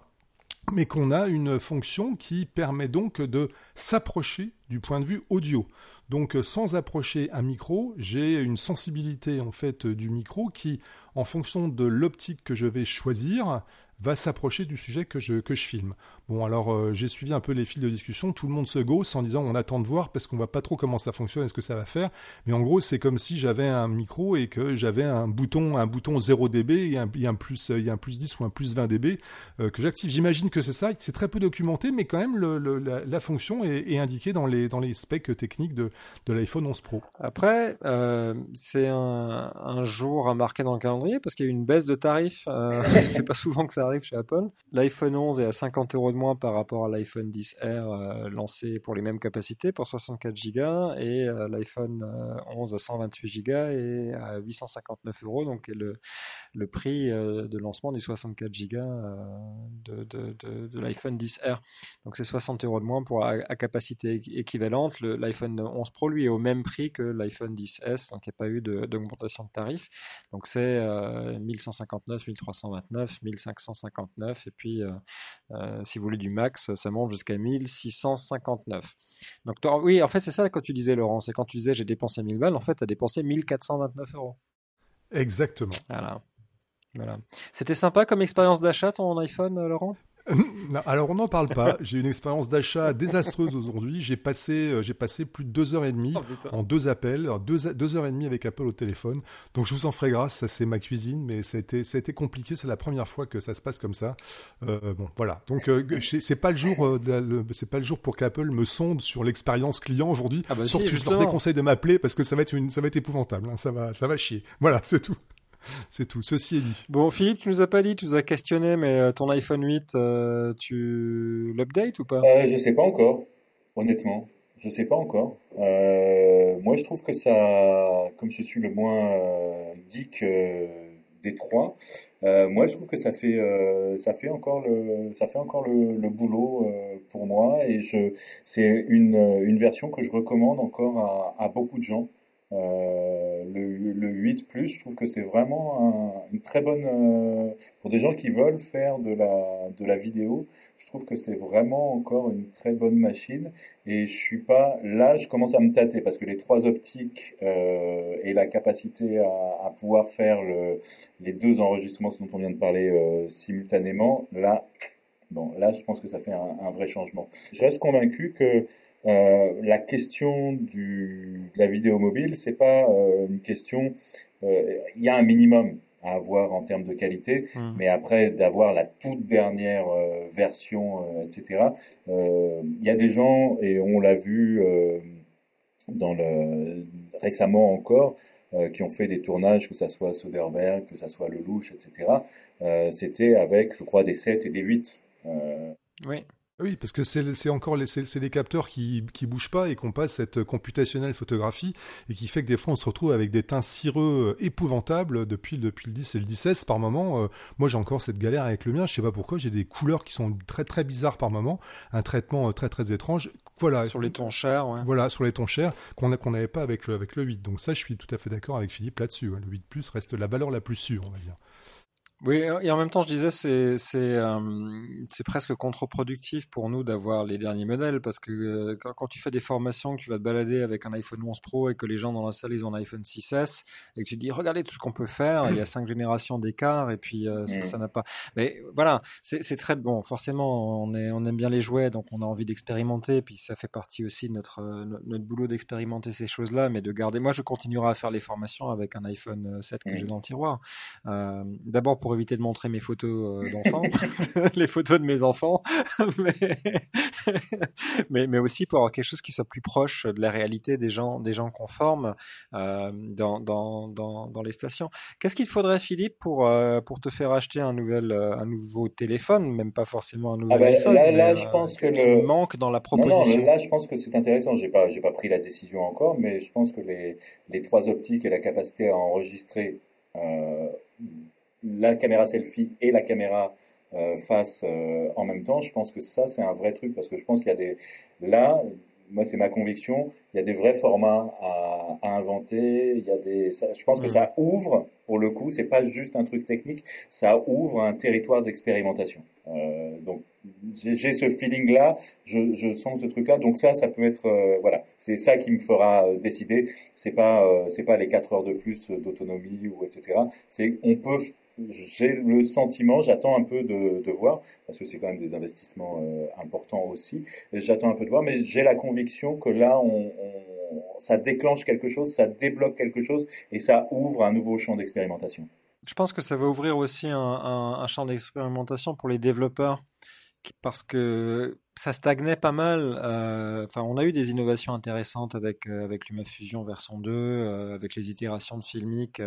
mais qu'on a une fonction qui permet donc de s'approcher du point de vue audio. Donc sans approcher un micro, j'ai une sensibilité en fait du micro qui, en fonction de l'optique que je vais choisir, va s'approcher du sujet que je, que je filme. Bon, alors euh, j'ai suivi un peu les fils de discussion, tout le monde se gausse en disant on attend de voir parce qu'on voit pas trop comment ça fonctionne et ce que ça va faire. Mais en gros, c'est comme si j'avais un micro et que j'avais un bouton, un bouton 0 dB et un, il y a un plus, il y a un plus 10 ou un plus 20 dB euh, que j'active. J'imagine que c'est ça, c'est très peu documenté, mais quand même le, le, la, la, fonction est, est, indiquée dans les, dans les specs techniques de, de l'iPhone 11 Pro. Après, euh, c'est un, un, jour à marquer dans le calendrier parce qu'il y a eu une baisse de tarifs. Euh, [laughs] c'est pas souvent que ça arrive chez Apple. L'iPhone 11 est à 50 euros de moins par rapport à l'iPhone 10R euh, lancé pour les mêmes capacités, pour 64 Go, et euh, l'iPhone 11 à 128 Go et à 859 euros, donc le, le prix euh, de lancement du 64 Go de, l'iPhone 10R. Donc c'est 60 euros de moins pour à, à capacité équivalente. L'iPhone 11 Pro, lui, est au même prix que l'iPhone 10S, donc il n'y a pas eu d'augmentation de, tarif. Donc c'est 1159, 1329, 1559, et puis euh, si vous voulez du max, ça monte jusqu'à 1659. Donc toi, oui, en fait, c'est ça quand tu disais, Laurent, c'est quand tu disais j'ai dépensé 1000 balles, en fait, tu as dépensé 1429 euros. Exactement. Voilà. voilà. C'était sympa comme expérience d'achat ton iPhone, Laurent? Non, alors on n'en parle pas. [laughs] J'ai une expérience d'achat désastreuse aujourd'hui. J'ai passé, euh, j'ai passé plus de deux heures et demie oh, en deux appels, deux, deux heures et demie avec Apple au téléphone. Donc je vous en ferai grâce. Ça c'est ma cuisine, mais ça a été, ça a été compliqué. C'est la première fois que ça se passe comme ça. Euh, bon, voilà. Donc euh, c'est pas le jour, euh, c'est pas le jour pour qu'Apple me sonde sur l'expérience client aujourd'hui. Ah bah Surtout, si, je leur déconseille de m'appeler parce que ça va être une, ça va être épouvantable. Hein. Ça va, ça va chier. Voilà, c'est tout. [laughs] C'est tout. Ceci est dit. Bon, Philippe, tu nous as pas dit, tu nous as questionné, mais euh, ton iPhone 8, euh, tu l'updates ou pas? Euh, Je sais pas encore, honnêtement. Je sais pas encore. Euh, moi, je trouve que ça, comme je suis le moins euh, geek des trois, moi, je trouve que ça fait, ça fait encore le, ça fait encore le, le boulot pour moi, et je, c'est une, une version que je recommande encore à, à beaucoup de gens. Euh, le, le 8 Plus, je trouve que c'est vraiment une très bonne euh, pour des gens qui veulent faire de la de la vidéo. Je trouve que c'est vraiment encore une très bonne machine. Et je suis pas là, je commence à me tâter parce que les trois optiques euh, et la capacité à, pouvoir faire le, les deux enregistrements dont on vient de parler simultanément, là, bon, là, je pense que ça fait un vrai changement. Je reste convaincu que euh, la question du, de la vidéo mobile, c'est pas euh, une question. Euh, il y a un minimum à avoir en termes de qualité, mmh. mais après d'avoir la toute dernière version, etc. Il y a des gens et on l'a vu dans le récemment encore. qui ont fait des tournages, que ça soit Soderbergh, que ça soit Lelouch, etc. C'était avec, je crois, des 7 et des 8. oui. Oui, parce que c'est encore les, c'est des capteurs qui qui bougent pas et qu'on passe cette computationnelle photographie et qui fait que des fois on se retrouve avec des teints cireux euh, épouvantables depuis depuis le 10 et le 16 par moment. Euh, moi j'ai encore cette galère avec le mien, je sais pas pourquoi, j'ai des couleurs qui sont très très bizarres par moment, un traitement euh, très très étrange. Voilà. Sur les tons chers, ouais. Voilà, sur les tons chers qu'on qu'on n'avait pas avec le avec le 8. Donc ça je suis tout à fait d'accord avec Philippe là-dessus. Le 8 plus reste la valeur la plus sûre, on va dire. Oui, et en même temps, je disais, c'est c'est euh, c'est presque contre-productif pour nous d'avoir les derniers modèles parce que euh, quand, quand, tu fais des formations, que tu vas te balader avec un iPhone 11 Pro et que les gens dans la salle ils ont un iPhone 6S et que tu te dis regardez tout ce qu'on peut faire, il y a [laughs] cinq générations d'écart et puis euh, ça n'a pas. Mais voilà, c'est très bon. Forcément, on est on aime bien les jouets, donc on a envie d'expérimenter. Puis ça fait partie aussi de notre notre boulot d'expérimenter ces choses-là, mais de garder. Moi, je continuerai à faire les formations avec un iPhone 7 que j'ai dans le tiroir. D'abord pour éviter de montrer mes photos euh, d'enfants, [laughs] [laughs] les photos de mes enfants, [laughs] mais, mais, aussi pour avoir quelque chose qui soit plus proche de la réalité des gens, des gens qu'on forme euh, dans, dans, dans, dans, les stations. Qu'est-ce qu'il faudrait, Philippe, pour, euh, pour te faire acheter un, nouvel, un nouveau téléphone, même pas forcément un nouveau ah ben, iPhone Là, là je pense que le manque dans la proposition. Non, là, je pense que c'est intéressant. J'ai pas, j'ai pas pris la décision encore, mais je pense que les, les trois optiques et la capacité à enregistrer euh, la caméra selfie et la caméra euh, face euh, en même temps, je pense que ça, c'est un vrai truc parce que je pense qu'il y a des. Là, moi, c'est ma conviction, il y a des vrais formats à, à inventer. Il y a des, je pense que ça ouvre, pour le coup, c'est pas juste un truc technique, ça ouvre un territoire d'expérimentation. Euh, donc, j'ai ce feeling-là, je, je, sens ce truc-là. Donc ça, ça peut être, euh, voilà, c'est ça qui me fera décider. C'est pas, c'est pas les 4 heures de plus d'autonomie ou etc. C'est, on peut j'ai le sentiment, j'attends un peu de, de, voir, parce que c'est quand même des investissements euh, importants aussi, j'attends un peu de voir, mais j'ai la conviction que là, on, on, ça déclenche quelque chose, ça débloque quelque chose, et ça ouvre un nouveau champ d'expérimentation. Je pense que ça va ouvrir aussi un, un, un champ d'expérimentation pour les développeurs, parce que ça stagnait pas mal. Euh, on a eu des innovations intéressantes avec euh, LumaFusion version 2, euh, avec les itérations de Filmic.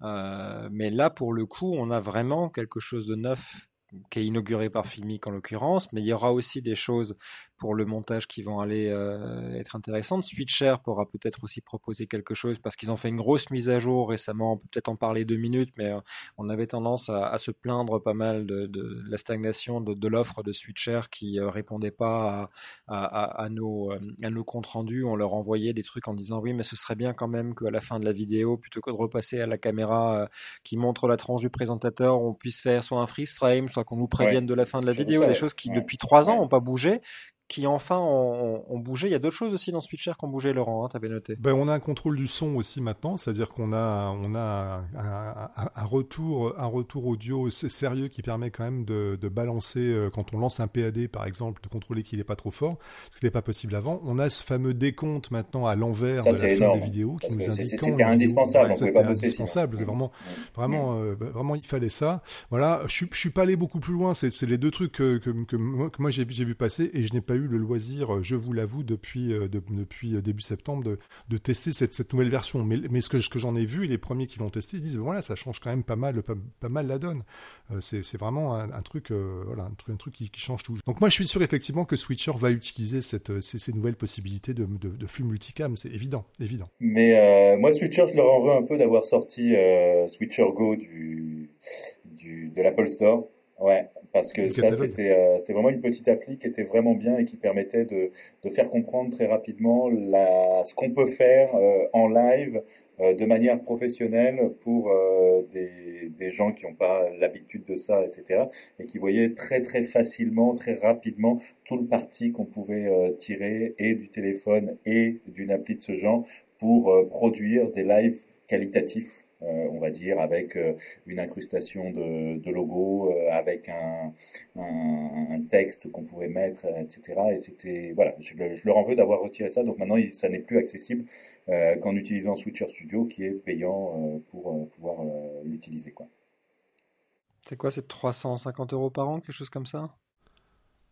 mais là, pour le coup, on a vraiment quelque chose de neuf qui est inauguré par Filmic en l'occurrence, mais il y aura aussi des choses pour le montage qui vont aller euh, être intéressantes. Switcher pourra peut-être aussi proposer quelque chose parce qu'ils ont fait une grosse mise à jour récemment. On peut peut-être en parler deux minutes, mais euh, on avait tendance à, à, se plaindre pas mal de, de la stagnation de, de l'offre de Switcher qui euh, répondait pas à, à, à nos, euh, à nos comptes rendus. On leur envoyait des trucs en disant oui, mais ce serait bien quand même qu'à la fin de la vidéo, plutôt que de repasser à la caméra qui montre la tranche du présentateur, on puisse faire soit un freeze frame, soit qu'on nous prévienne de la fin de la vidéo, des choses qui depuis trois ans n'ont pas bougé, qui enfin ont, ont, bougé. Il y a d'autres choses aussi dans Switcher qui ont bougé, Laurent, hein, tu avais noté. Ben, on a un contrôle du son aussi maintenant, c'est-à-dire qu'on a, on a un, un, un, retour, un retour audio sérieux qui permet quand même de, de, balancer, euh, quand on lance un PAD par exemple, de contrôler qu'il n'est pas trop fort, ce qui n'était pas possible avant. On a ce fameux décompte maintenant à l'envers de la fin des vidéos qui nous indique C'était indispensable, C'était indispensable, vraiment, vraiment, euh, vraiment, il fallait ça. Voilà, je, je suis pas allé beaucoup plus loin, c'est les deux trucs que, que, que moi, que moi j'ai vu passer et je n'ai pas eu le loisir, je vous l'avoue, depuis, euh, depuis début septembre, de, tester cette, cette, nouvelle version. Mais, ce que, ce que j'en ai vu, les premiers qui l'ont testé, ils disent voilà, ça change quand même pas mal, pas, mal la donne. Euh, c'est vraiment un, truc, euh, qui, change tout. Donc moi, je suis sûr effectivement que Switcher va utiliser ces, nouvelles possibilités de, de, multicam, c'est évident, évident. Mais euh, moi, Switcher, je leur en veux un peu d'avoir sorti Switcher Go du, de l'Apple Store Ouais, parce que ça, c'était euh, c'était vraiment une petite appli qui était vraiment bien et qui permettait de, de faire comprendre très rapidement la, ce qu'on peut faire euh, en live euh, de manière professionnelle pour des, des gens qui n'ont pas l'habitude de ça, etc. Et qui voyaient très très facilement, très rapidement tout le parti qu'on pouvait tirer et du téléphone et d'une appli de ce genre pour produire des lives qualitatifs euh, on va dire, avec euh, une incrustation de, logo, euh, avec un, texte qu'on pouvait mettre, etc. Et c'était, voilà, je, leur en veux d'avoir retiré ça. Donc maintenant, ça n'est plus accessible qu'en utilisant Switcher Studio, qui est payant pour pouvoir l'utiliser. C'est quoi, c'est 350 euros par an, quelque chose comme ça?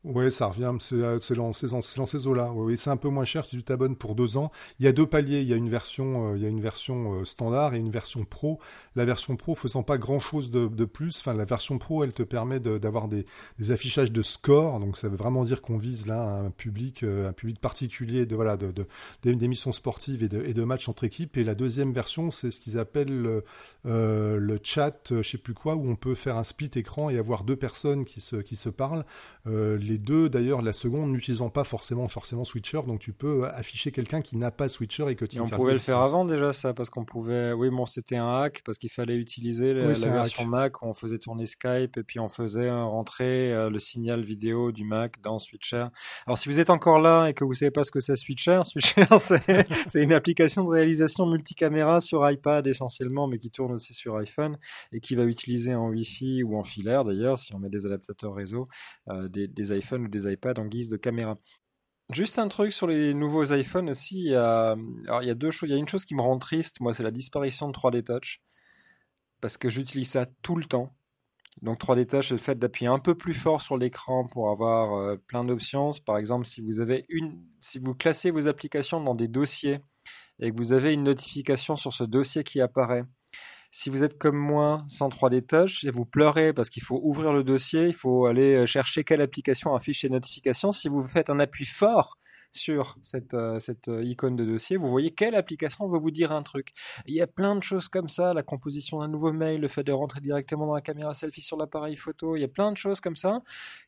Ouais, ça revient, c'est euh, dans ces eaux-là. Oui, c'est un peu moins cher si tu t'abonnes pour deux ans. Il y a deux paliers. Il y a une version, euh, il y a une version euh, standard et une version pro. La version pro faisant pas grand-chose de, de, plus. Enfin, la version pro, elle te permet d'avoir des, des, affichages de score. Donc, ça veut vraiment dire qu'on vise là un public, un public particulier de voilà, de, de d'émissions sportives et de, et de matchs entre équipes. Et la deuxième version, c'est ce qu'ils appellent le chat, je sais plus quoi, où on peut faire un split écran et avoir deux personnes qui se qui se parlent. Les deux, d'ailleurs, la seconde n'utilisant pas forcément forcément Switcher, donc tu peux afficher quelqu'un qui n'a pas Switcher et que tu. on pouvait le faire avant déjà ça, parce qu'on pouvait. Oui, bon, c'était un hack parce qu'il fallait utiliser la, version Mac. on faisait tourner Skype et puis on faisait rentrer euh, le signal vidéo du Mac dans Switcher. Alors si vous êtes encore là et que vous savez pas ce que c'est Switcher, [laughs] Switcher c'est une application de réalisation multicaméra sur iPad essentiellement, mais qui tourne aussi sur iPhone et qui va utiliser en Wi-Fi ou en filaire d'ailleurs si on met des adaptateurs réseau euh, des, des iPhones ou des iPads en guise de caméra. Juste un truc sur les nouveaux iPhones aussi. Il y a, alors il y a deux choses. Il y a une chose qui me rend triste, moi, c'est la disparition de 3D Touch. Parce que j'utilise ça tout le temps. Donc 3D Touch, c'est le fait d'appuyer un peu plus fort sur l'écran pour avoir euh, plein d'options. Par exemple, si vous avez une, si vous classez vos applications dans des dossiers et que vous avez une notification sur ce dossier qui apparaît, si vous êtes comme moi sans 3D Touch et vous pleurez parce qu'il faut ouvrir le dossier, il faut aller euh, chercher quelle application affiche les notifications, si vous faites un appui fort sur cette, euh, cette euh, icône de dossier, vous voyez quelle application va vous dire un truc. il y a plein de choses comme ça, la composition d'un nouveau mail, le fait de rentrer directement dans la caméra selfie sur l'appareil photo, il y a plein de choses comme ça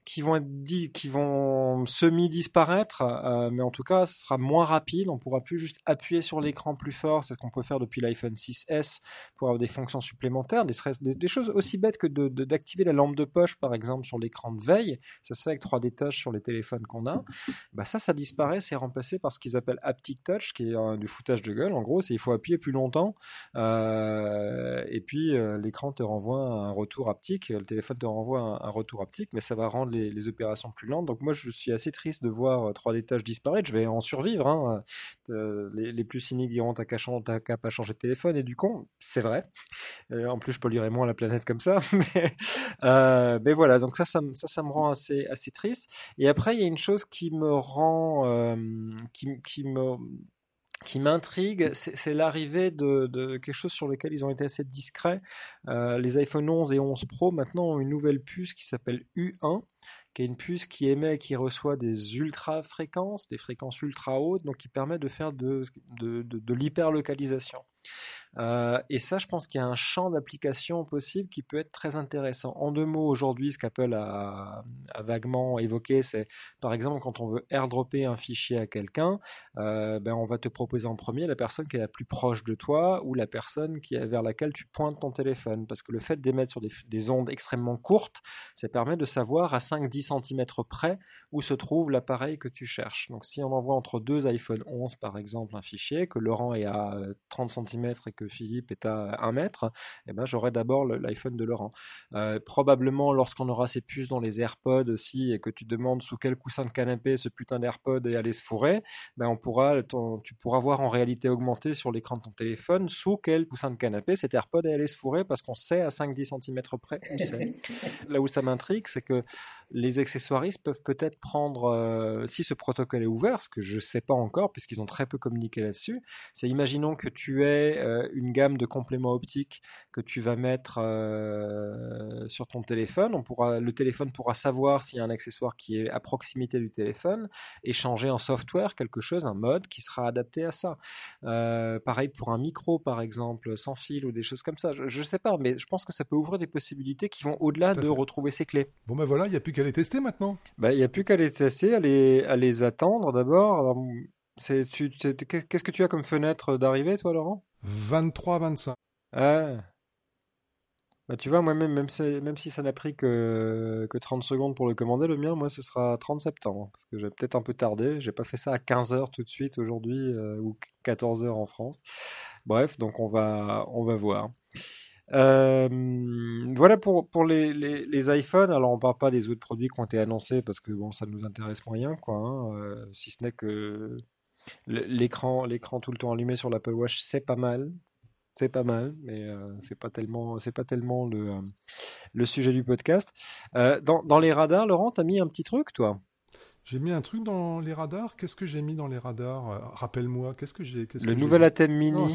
qui vont être qui vont semi-disparaître, euh, mais en tout cas, ce sera moins rapide. On pourra plus juste appuyer sur l'écran plus fort, c'est ce qu'on peut faire depuis l'iPhone 6S pour avoir des fonctions supplémentaires, des, choses aussi bêtes que d'activer la lampe de poche, par exemple, sur l'écran de veille. Ça se fait avec 3D Touch sur les téléphones qu'on a. Bah ça, ça disparaît c'est remplacé par ce qu'ils appellent Haptic Touch, qui est du foutage de gueule. En gros, c'est il faut appuyer plus longtemps, euh, et puis euh, l'écran te renvoie un retour haptique, le téléphone te renvoie un, retour haptique, mais ça va rendre les, opérations plus lentes. Donc moi, je suis assez triste de voir 3D euh, Touch disparaître. Je vais en survivre. Hein. Les, plus cyniques diront t'as qu'à pas changer de téléphone, et du coup, c'est vrai. en plus, je polluerais moins la planète comme ça. [laughs] mais, mais voilà, donc ça, ça, ça, ça me rend assez, assez triste. Et après, il y a une chose qui me rend euh, qui, qui me qui m'intrigue, c'est l'arrivée de, de, quelque chose sur lequel ils ont été assez discrets. Euh, les iPhone 11 et 11 Pro maintenant ont une nouvelle puce qui s'appelle U1, qui est une puce qui émet et qui reçoit des ultra fréquences, des fréquences ultra hautes, donc qui permet de faire de, de, de, de l'hyperlocalisation. Euh, et ça, je pense qu'il y a un champ d'application possible qui peut être très intéressant. En deux mots, aujourd'hui, ce qu'Apple a, vaguement évoqué, c'est par exemple quand on veut airdropper un fichier à quelqu'un, euh, ben, on va te proposer en premier la personne qui est la plus proche de toi ou la personne qui est vers laquelle tu pointes ton téléphone. Parce que le fait d'émettre sur des, ondes extrêmement courtes, ça permet de savoir à 5-10 cm près où se trouve l'appareil que tu cherches. Donc si on envoie entre deux iPhone 11 par exemple un fichier, que Laurent est à 30 cm et que Philippe est à 1 mètre, eh ben, j'aurai d'abord l'iPhone de Laurent. Euh, probablement, lorsqu'on aura ces puces dans les AirPods aussi et que tu demandes sous quel coussin de canapé ce putain d'AirPod est allé se fourrer, ben, on pourra, tu pourras voir en réalité augmentée sur l'écran de ton téléphone sous quel coussin de canapé cet AirPod est allé se fourrer parce qu'on sait à 5-10 cm près, on sait. [laughs] Là où ça m'intrigue, c'est que les, accessoiristes peuvent peut-être prendre, si ce protocole est ouvert, ce que je ne sais pas encore, puisqu'ils ont très peu communiqué là-dessus, c'est imaginons que tu aies une gamme de compléments optiques que tu vas mettre sur ton téléphone. On pourra, le téléphone pourra savoir s'il y a un accessoire qui est à proximité du téléphone et changer en software quelque chose, un mode qui sera adapté à ça. pareil pour un micro, par exemple, sans fil ou des choses comme ça. Je ne sais pas, mais je pense que ça peut ouvrir des possibilités qui vont au-delà de retrouver ses clés. Bon ben voilà, il n'y a plus qu'à les tester maintenant. Ben, il n'y a plus qu'à les tester, à les, à les attendre d'abord. Qu'est-ce que tu as comme fenêtre d'arrivée, toi, Laurent? 23-25. Ah. Bah, tu vois, moi-même, même si, même si ça n'a pris que, que 30 secondes pour le commander, le mien, moi, ce sera 30 septembre. Parce que j'ai peut-être un peu tardé. J'ai pas fait ça à 15h tout de suite aujourd'hui, euh, ou 14h en France. Bref, donc on va, on va voir. Euh, voilà pour, pour les, les, les, iPhones. Alors, on parle pas des autres produits qui ont été annoncés parce que bon, ça nous intéresse moyen, quoi. Hein. Euh, si ce n'est que l'écran, l'écran tout le temps allumé sur l'Apple Watch, c'est pas mal c'est pas mal, mais euh, c'est pas tellement, c'est pas tellement le, euh, le sujet du podcast. Euh, dans, dans, les radars, Laurent, t'as mis un petit truc, toi? J'ai mis un truc dans les radars. Qu'est-ce que j'ai mis dans les radars? Rappelle-moi. Qu'est-ce que j'ai Le nouvel Atem Mini.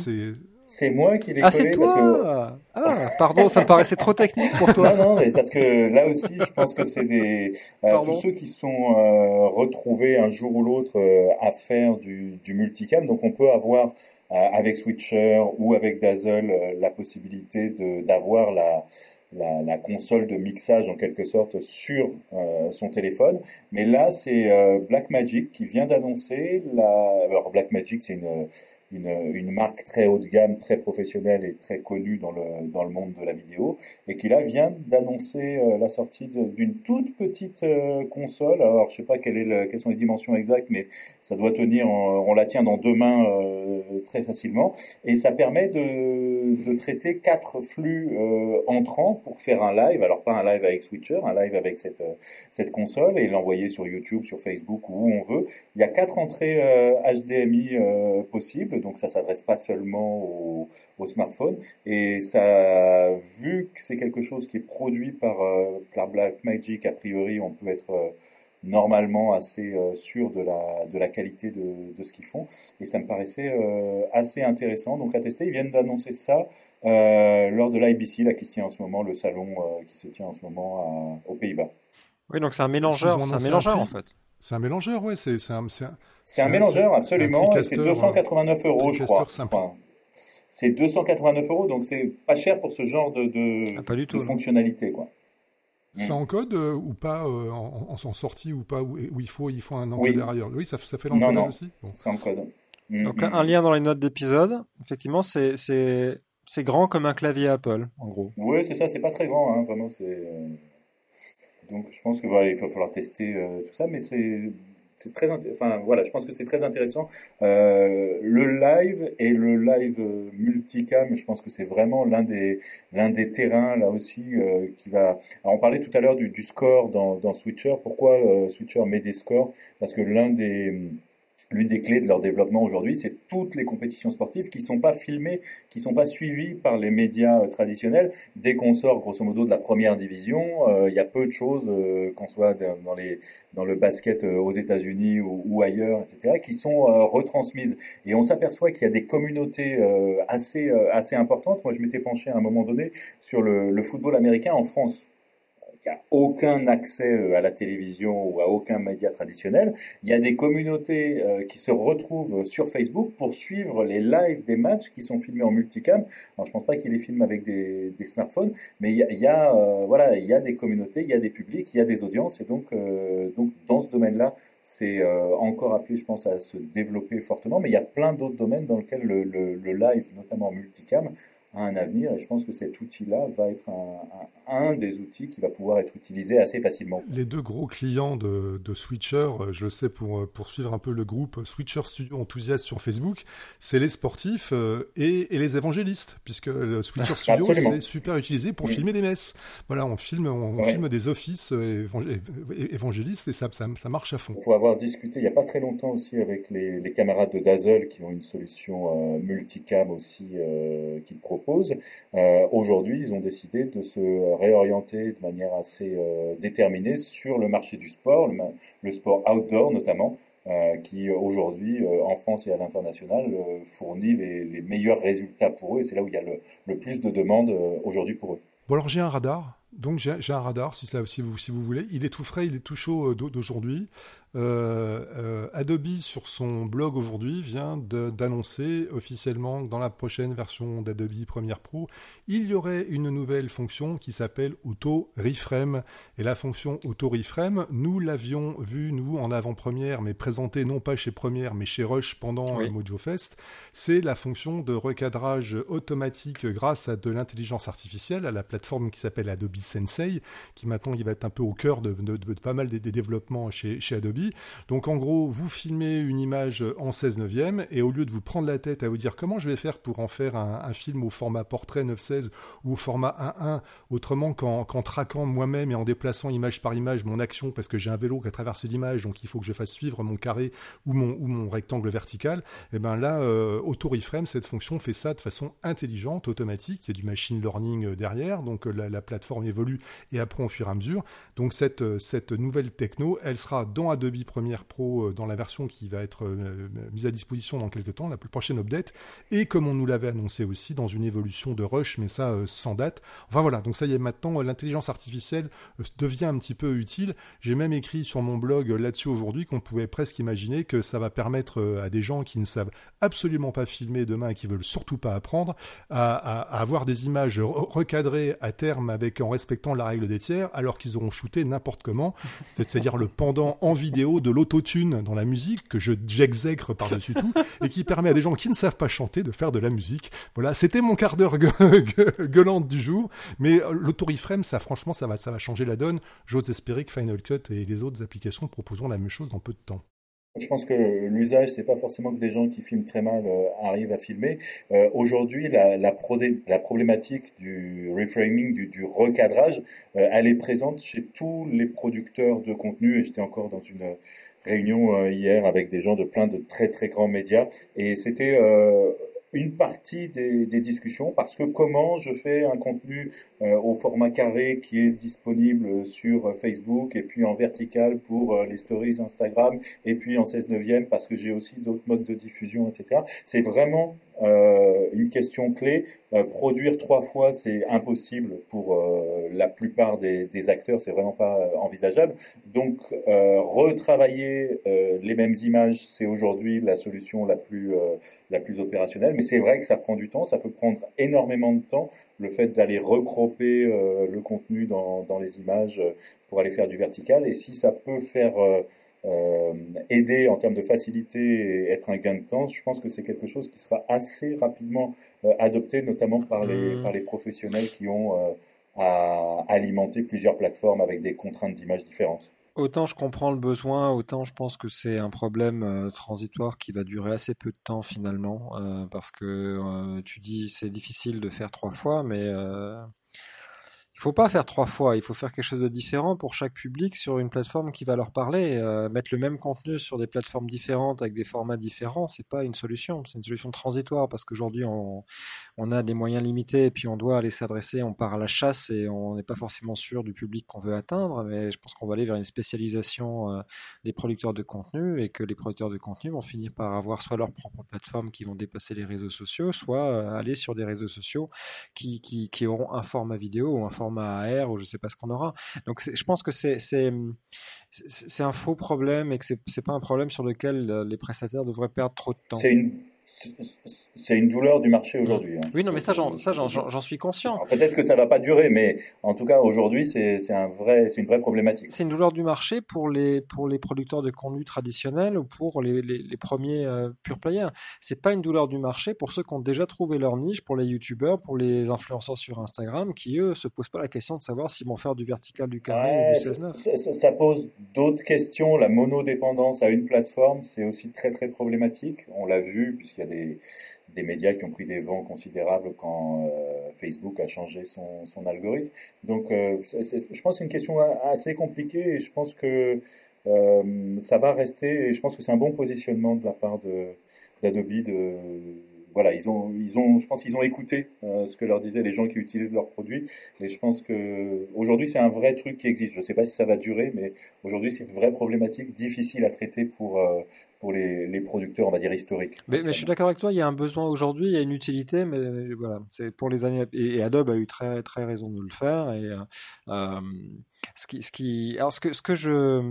C'est moi qui l'ai ah, c'est toi Ah, pardon, ça me paraissait trop technique pour toi. [laughs] Non, non, parce que là aussi, je pense que c'est des tous ceux qui sont retrouvés un jour ou l'autre à faire du, du multicam. Donc, on peut avoir euh, avec Switcher ou avec Dazzle euh, la possibilité d'avoir la, la, la, console de mixage en quelque sorte sur euh, son téléphone. Mais là, c'est euh, Blackmagic qui vient d'annoncer la. Alors Blackmagic, c'est une une, une, marque très haut de gamme, très professionnelle et très connue dans le, dans le monde de la vidéo, et qui là vient d'annoncer euh, la sortie d'une toute petite euh, console. Alors je sais pas quelle est le, quelles sont les dimensions exactes, mais ça doit tenir, on la tient dans deux mains euh, très facilement, et ça permet de, de traiter quatre flux entrants pour faire un live. Alors pas un live avec Switcher, un live avec cette, cette console et l'envoyer sur YouTube, sur Facebook ou où on veut. Il y a quatre entrées HDMI possibles donc ça s'adresse pas seulement au, au, smartphone. Et ça, vu que c'est quelque chose qui est produit par, euh, par Blackmagic, a priori, on peut être euh, normalement assez euh, sûr de la, de la qualité de, de ce qu'ils font. Et ça me paraissait assez intéressant. Donc à tester, ils viennent d'annoncer ça lors de l'IBC, là, qui se tient en ce moment, le salon qui se tient en ce moment aux Pays-Bas. Oui, donc c'est un mélangeur, c'est un mélangeur en fait. C'est un mélangeur, oui. C'est un, c'est un, mélangeur, absolument. C'est 289 euros, je crois. C'est 289 euros, donc c'est pas cher pour ce genre de, de, ah, de fonctionnalité, quoi. C'est en code euh, ou pas, euh, en, en, sortie ou pas, où, il, faut, il faut un encodeur oui. Oui, ça, ça fait l'encodage aussi? C'est en code. Mm, donc mm. un lien dans les notes d'épisode. Effectivement, c'est grand comme un clavier Apple, en gros. Oui, c'est ça, c'est pas très grand, hein, vraiment. c'est... Euh, donc je pense que voilà, il va falloir tester euh, tout ça, mais c'est c'est très enfin voilà je pense que c'est très intéressant. Euh, le live et le live multicam je pense que c'est vraiment l'un des l'un des terrains là aussi euh, qui va Alors, on parlait tout à l'heure du, score dans, dans Switcher. Pourquoi euh, Switcher met des scores? Parce que l'un des L'une des clés de leur développement aujourd'hui, c'est toutes les compétitions sportives qui sont pas filmées, qui sont pas suivies par les médias euh, traditionnels. Dès qu'on sort, grosso modo, de la première division, euh, il y a peu de choses, euh, qu'on soit dans, les, dans le basket aux États-Unis ou, ailleurs, etc., qui sont retransmises. Et on s'aperçoit qu'il y a des communautés assez, assez importantes. Moi, je m'étais penché à un moment donné sur le, le football américain en France qui a aucun accès euh, à la télévision ou à aucun média traditionnel. Il y a des communautés euh, qui se retrouvent sur Facebook pour suivre les lives des matchs qui sont filmés en multicam. Alors je pense pas qu'ils les filment avec des, smartphones, mais il y a, euh, voilà, il y a des communautés, il y a des publics, il y a des audiences, et donc donc dans ce domaine-là, c'est encore appelé, je pense, à se développer fortement. Mais il y a plein d'autres domaines dans lesquels le, le, le live, notamment en multicam, a un avenir et je pense que cet outil-là va être un, un, des outils qui va pouvoir être utilisé assez facilement. Les deux gros clients de, de Switcher, euh, je le sais pour, euh, pour suivre un peu le groupe Switcher Studio Enthousiaste sur Facebook, c'est les sportifs euh, et, et, les évangélistes, puisque le Switcher [laughs] Studio c'est super utilisé pour filmer des messes. Voilà, on filme, on, filme des offices évangélistes et ça, ça, ça, marche à fond. Pour avoir discuté il n'y a pas très longtemps aussi avec les, les camarades de Dazzle qui ont une solution multicam aussi qui proposent Euh, aujourd'hui, ils ont décidé de se réorienter de manière assez déterminée sur le marché du sport, le, sport outdoor notamment, qui aujourd'hui, en France et à l'international, fournit les, meilleurs résultats pour eux. Et c'est là où il y a le, plus de demandes aujourd'hui pour eux. Bon alors j'ai un radar, donc j'ai un radar si, ça, si, si vous voulez. Il est tout frais, il est tout chaud d'aujourd'hui. Euh, euh, Adobe sur son blog aujourd'hui vient d'annoncer officiellement que dans la prochaine version d'Adobe Premiere Pro, il y aurait une nouvelle fonction qui s'appelle Auto Reframe. Et la fonction Auto Reframe, nous l'avions vu nous en avant-première, mais présentée non pas chez Premiere mais chez Rush pendant oui. Mojo Fest. C'est la fonction de recadrage automatique grâce à de l'intelligence artificielle, à la plateforme qui s'appelle Adobe Sensei, qui maintenant il va être un peu au cœur de, pas mal des, développements chez, chez Adobe. Donc en gros, vous filmez une image en 16 neuvième et au lieu de vous prendre la tête à vous dire comment je vais faire pour en faire un, film au format portrait 9-16 ou au format 1.1, autrement qu'en traquant moi-même et en déplaçant image par image mon action parce que j'ai un vélo qui a traversé l'image, donc il faut que je fasse suivre mon carré ou mon, ou mon rectangle vertical, et eh ben là, euh, Auto-Reframe, cette fonction fait ça de façon intelligente, automatique, il y a du machine learning euh, derrière, donc euh, la, la plateforme évolue et apprend au fur et à mesure. Donc cette, euh, cette nouvelle techno, elle sera dans Adobe Premiere Pro euh, dans la version qui va être euh, mise à disposition dans quelques temps, la prochaine update, et comme on nous l'avait annoncé aussi dans une évolution de Rush, mais ça sans date. Enfin voilà, donc ça y est, maintenant l'intelligence artificielle devient un petit peu utile. J'ai même écrit sur mon blog là-dessus aujourd'hui qu'on pouvait presque imaginer que ça va permettre à des gens qui ne savent absolument pas filmer demain et qui veulent surtout pas apprendre à, à avoir des images recadrées à terme avec en respectant la règle des tiers, alors qu'ils auront shooté n'importe comment, c'est-à-dire le pendant en vidéo de l'autotune dans la musique que je j'exècre par-dessus tout [laughs] et qui permet à des gens qui ne savent pas chanter de faire de la musique. Voilà, c'était mon quart d'heure [laughs] gueulante du jour, mais euh, l'autoriframe, ça franchement, ça va, ça va changer la donne. J'ose espérer que Final Cut et les autres applications proposeront la même chose dans peu de temps. Je pense que l'usage, c'est pas forcément que des gens qui filment très mal euh, arrivent à filmer. Euh, Aujourd'hui, la, la, la, problématique du reframing, du, du recadrage, euh, elle est présente chez tous les producteurs de contenu. Et j'étais encore dans une réunion euh, hier avec des gens de plein de très très grands médias, et c'était une partie des, des, discussions parce que comment je fais un contenu euh, au format carré qui est disponible sur Facebook et puis en vertical pour euh, les stories Instagram et puis en 16 neuvième parce que j'ai aussi d'autres modes de diffusion, etc. C'est vraiment euh, une question clé. Euh, produire trois fois, c'est impossible pour euh, la plupart des, des acteurs, c'est vraiment pas envisageable. Donc, retravailler les mêmes images, c'est aujourd'hui la solution la plus la plus opérationnelle. Mais c'est vrai que ça prend du temps, ça peut prendre énormément de temps. Le fait d'aller recroper le contenu dans, dans les images pour aller faire du vertical, et si ça peut faire euh, aider en termes de facilité et être un gain de temps, je pense que c'est quelque chose qui sera assez rapidement euh, adopté, notamment par les, mmh. par les professionnels qui ont euh, à alimenter plusieurs plateformes avec des contraintes d'image différentes. Autant je comprends le besoin, autant je pense que c'est un problème euh, transitoire qui va durer assez peu de temps finalement, euh, parce que euh, tu dis c'est difficile de faire trois fois, mais faut pas faire trois fois, il faut faire quelque chose de différent pour chaque public sur une plateforme qui va leur parler. Euh, mettre le même contenu sur des plateformes différentes avec des formats différents, c'est pas une solution, c'est une solution transitoire parce qu'aujourd'hui on, on, a des moyens limités et puis on doit aller s'adresser, on part à la chasse et on n'est pas forcément sûr du public qu'on veut atteindre, mais je pense qu'on va aller vers une spécialisation euh, des producteurs de contenu et que les producteurs de contenu vont finir par avoir soit leur propre plateforme qui vont dépasser les réseaux sociaux, soit euh, aller sur des réseaux sociaux qui, qui, qui auront un format vidéo ou un format à AR ou je sais pas ce qu'on aura. Donc je pense que c'est c'est un faux problème et que c'est pas un problème sur lequel euh, les prestataires devraient perdre trop de temps. C'est une c'est une douleur du marché aujourd'hui. Hein. Oui, non, mais ça, j'en suis conscient. Peut-être que ça va pas durer, mais en tout cas, aujourd'hui, c'est un vrai, une vraie problématique. C'est une douleur du marché pour les, pour les producteurs de contenu traditionnels ou pour les, les, premiers euh, pure players. C'est pas une douleur du marché pour ceux qui ont déjà trouvé leur niche, pour les youtubeurs, pour les influenceurs sur Instagram, qui eux se posent pas la question de savoir s'ils vont faire du vertical, du carré ou du 16 ça, ça, ça, pose d'autres questions. La monodépendance à une plateforme, c'est aussi très très problématique. On l'a vu puisqu'il y a des, des, médias qui ont pris des vents considérables quand euh, Facebook a changé son, son algorithme. Donc, euh, je pense que c'est une question assez compliquée et je pense que euh, ça va rester. Et je pense que c'est un bon positionnement de la part d'Adobe voilà, ils ont, ils ont, je pense qu'ils ont écouté ce que leur disaient les gens qui utilisent leurs produits. Et je pense que aujourd'hui, c'est un vrai truc qui existe. Je ne sais pas si ça va durer, mais aujourd'hui, c'est une vraie problématique difficile à traiter pour pour les, producteurs, on va dire, historiques. Mais, je suis d'accord avec toi, il y a un besoin aujourd'hui, il y a une utilité, mais voilà, c'est pour les années. Et, Adobe a eu très, très raison de le faire. Et euh, ce qui, ce qui, alors ce que, ce que je,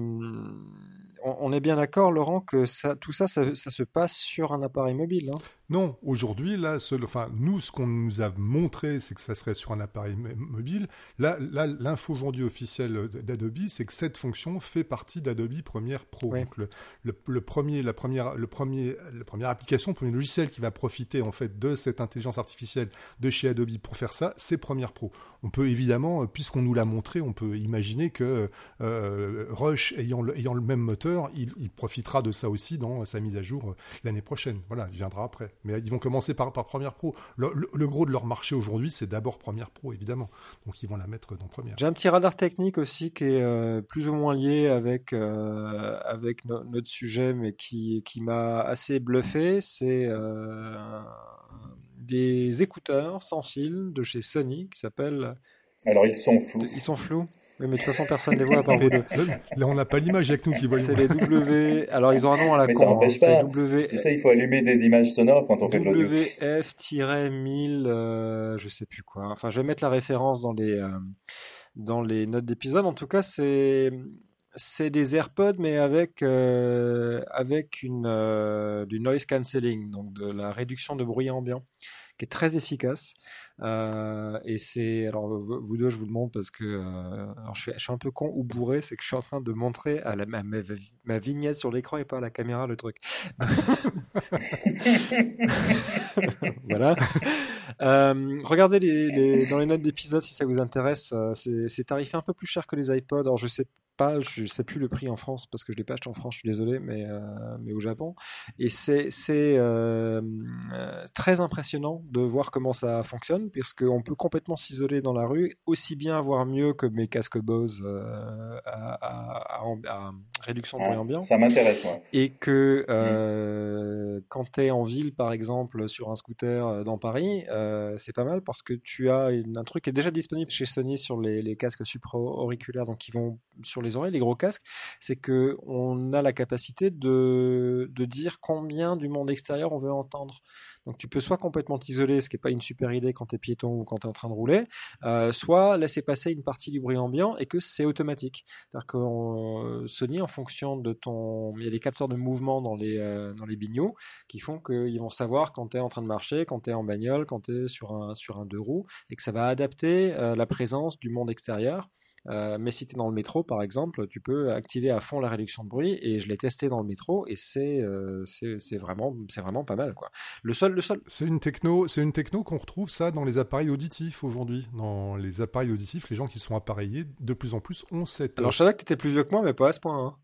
on, est bien d'accord, Laurent, que tout ça, ça, ça, se passe sur un appareil mobile. Hein non, aujourd'hui, là, enfin, nous, ce qu'on nous a montré, c'est que ça serait sur un appareil mobile. Là, là l'info aujourd'hui officielle d'Adobe, c'est que cette fonction fait partie d'Adobe Premiere Pro. Donc, le, le, premier, la première, le premier, la première application, le premier logiciel qui va profiter en fait de cette intelligence artificielle de chez Adobe pour faire ça, c'est Premiere Pro. On peut évidemment, puisqu'on nous l'a montré, on peut imaginer que euh, Rush ayant le, ayant le même moteur, il, il, profitera de ça aussi dans sa mise à jour euh, l'année prochaine. Voilà, il viendra après. Mais ils vont commencer par, par Premiere Pro. Le, gros de leur marché aujourd'hui, c'est d'abord Premiere Pro, évidemment. Donc ils vont la mettre dans Premiere. J'ai un petit radar technique aussi qui est euh, plus ou moins lié avec, euh, avec notre sujet, mais qui, qui m'a assez bluffé. C'est euh, des écouteurs sans fil de chez Sony qui s'appellent... Alors ils sont flous. Ils sont flous oui, mais de toute façon, personne ne les voit à part vous deux. Là, on n'a pas l'image avec nous qui voyons. C'est les W. Alors, ils ont un nom à la mais con. Ça hein. pas. W... Tu sais, il faut allumer des images sonores quand on fait de l'audio. WF-1000, euh, je sais plus quoi. Enfin, je vais mettre la référence dans les, euh, dans les notes d'épisode. En tout cas, c'est c'est des AirPods mais avec euh, avec une euh, du noise cancelling donc de la réduction de bruit ambiant qui est très efficace. Euh, et c'est alors vous deux, je vous demande parce que euh, alors je, suis, un peu con ou bourré, c'est que je suis en train de montrer à la, ma, ma, vignette sur l'écran et pas à la caméra le truc. [laughs] voilà. Euh, regardez les, dans les notes d'épisode si ça vous intéresse. C'est tarifé un peu plus cher que les iPods. Alors je sais je ne sais plus le prix en France parce que je l'ai pas acheté en France, je suis désolé, mais, euh, mais au Japon. Et c'est euh, euh, très impressionnant de voir comment ça fonctionne, puisqu'on peut complètement s'isoler dans la rue, aussi bien voire mieux que mes casques Bose à, réduction de bruit ambiant. Ça m'intéresse, moi. Et que mm. quand tu es en ville, par exemple, sur un scooter dans Paris, c'est pas mal parce que tu as un truc qui est déjà disponible chez Sony sur les, les casques supra-auriculaires, donc qui vont sur les les gros casques, c'est que on a la capacité de, de dire combien du monde extérieur on veut entendre. Donc tu peux soit complètement t'isoler, ce qui n'est pas une super idée quand tu es piéton ou quand tu es en train de rouler, euh, soit laisser passer une partie du bruit ambiant et que c'est automatique. C'est-à-dire que euh, Sony, en fonction de ton... Il y a des capteurs de mouvement dans les, euh, dans les bignots qui font qu'ils vont savoir quand tu es en train de marcher, quand tu es en bagnole, quand tu es sur un, sur un deux roues, et que ça va adapter la présence du monde extérieur euh, mais si tu es dans le métro, par exemple, tu peux activer à fond la réduction de bruit. Et je l'ai testé dans le métro et c'est euh, c'est vraiment c'est vraiment pas mal quoi. Le seul le seul. C'est une techno c'est une techno qu'on retrouve ça dans les appareils auditifs aujourd'hui. Dans les appareils auditifs, les gens qui sont appareillés de plus en plus ont cette. Alors je savais que tu étais plus vieux que moi, mais pas à ce point. Hein.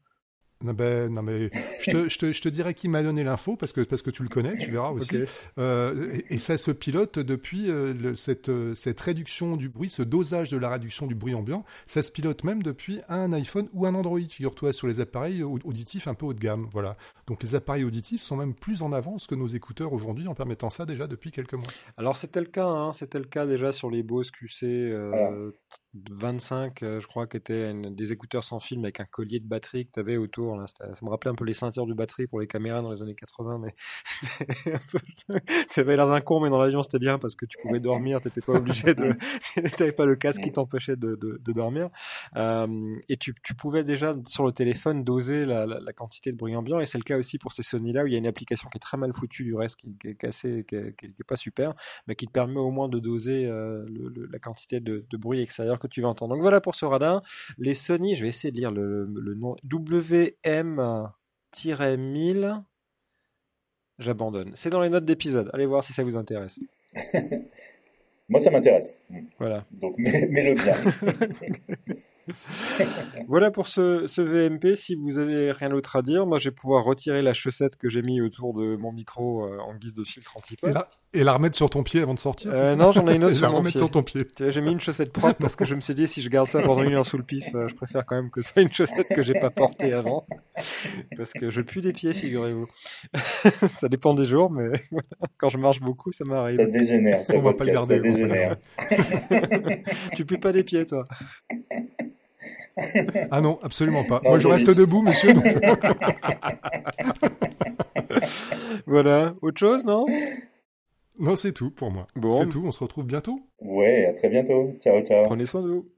Non, ben, non mais je te, je te, je te dirais qui m'a donné l'info parce que parce que tu le connais, tu verras aussi. Euh, et, et, ça se pilote depuis euh, cette euh, cette réduction du bruit, ce dosage de la réduction du bruit ambiant, ça se pilote même depuis un iPhone ou un Android. Figure-toi sur les appareils auditifs un peu haut de gamme, voilà. Donc les appareils auditifs sont même plus en avance que nos écouteurs aujourd'hui en permettant ça déjà depuis quelques mois. Alors c'était le cas, hein, c'était le cas déjà sur les Bose QC euh, 25, euh, je crois, qui étaient des écouteurs sans fil avec un collier de batterie que tu avais autour. Là. Ça me rappelait un peu les ceintures de batterie pour les caméras dans les années 80, mais [laughs] ça avait l'air d'un con, mais dans l'avion c'était bien parce que tu pouvais dormir, t'étais pas obligé de, [laughs] [laughs] t'avais pas le casque qui t'empêchait de, de, de, dormir. Euh, et tu, tu, pouvais déjà sur le téléphone doser la, la, la quantité de bruit ambiant, et c'est le cas aussi pour ces Sony-là où il y a une application qui est très mal foutue du reste, qui, qui est cassée, qui, qui, est pas super, mais qui te permet au moins de doser euh, le, la quantité de, de bruit extérieur que tu vas entendre. Donc voilà pour ce radar. Les Sony, je vais essayer de lire le, nom WM-1000. J'abandonne. C'est dans les notes d'épisode. Allez voir si ça vous intéresse. [laughs] Moi, ça m'intéresse. Voilà. Donc, mets-le bien. [laughs] voilà pour ce, ce, VMP. Si vous avez rien d'autre à dire, moi je vais pouvoir retirer la chaussette que j'ai mis autour de mon micro euh, en guise de filtre anti-pop. Et, la, remettre sur ton pied avant de sortir euh, Non, j'en ai une [laughs] autre sur mon pied. sur ton pied. J'ai mis une chaussette propre parce que je me suis dit si je garde ça pendant une heure sous le pif, euh, je préfère quand même que ce soit une chaussette que j'ai pas portée avant. Parce que je pue des pieds, figurez-vous. [laughs] ça dépend des jours, mais [laughs] quand je marche beaucoup, ça m'arrive. Ça dégénère. On va pas le garder. Ça dégénère. tu pues pas des pieds, toi ah non, absolument pas. Moi, je reste debout, monsieur. voilà. Autre chose, non? Non, c'est tout pour moi. Bon. C'est tout. On se retrouve bientôt. Ouais, à très bientôt. Ciao, ciao. Prenez soin de vous.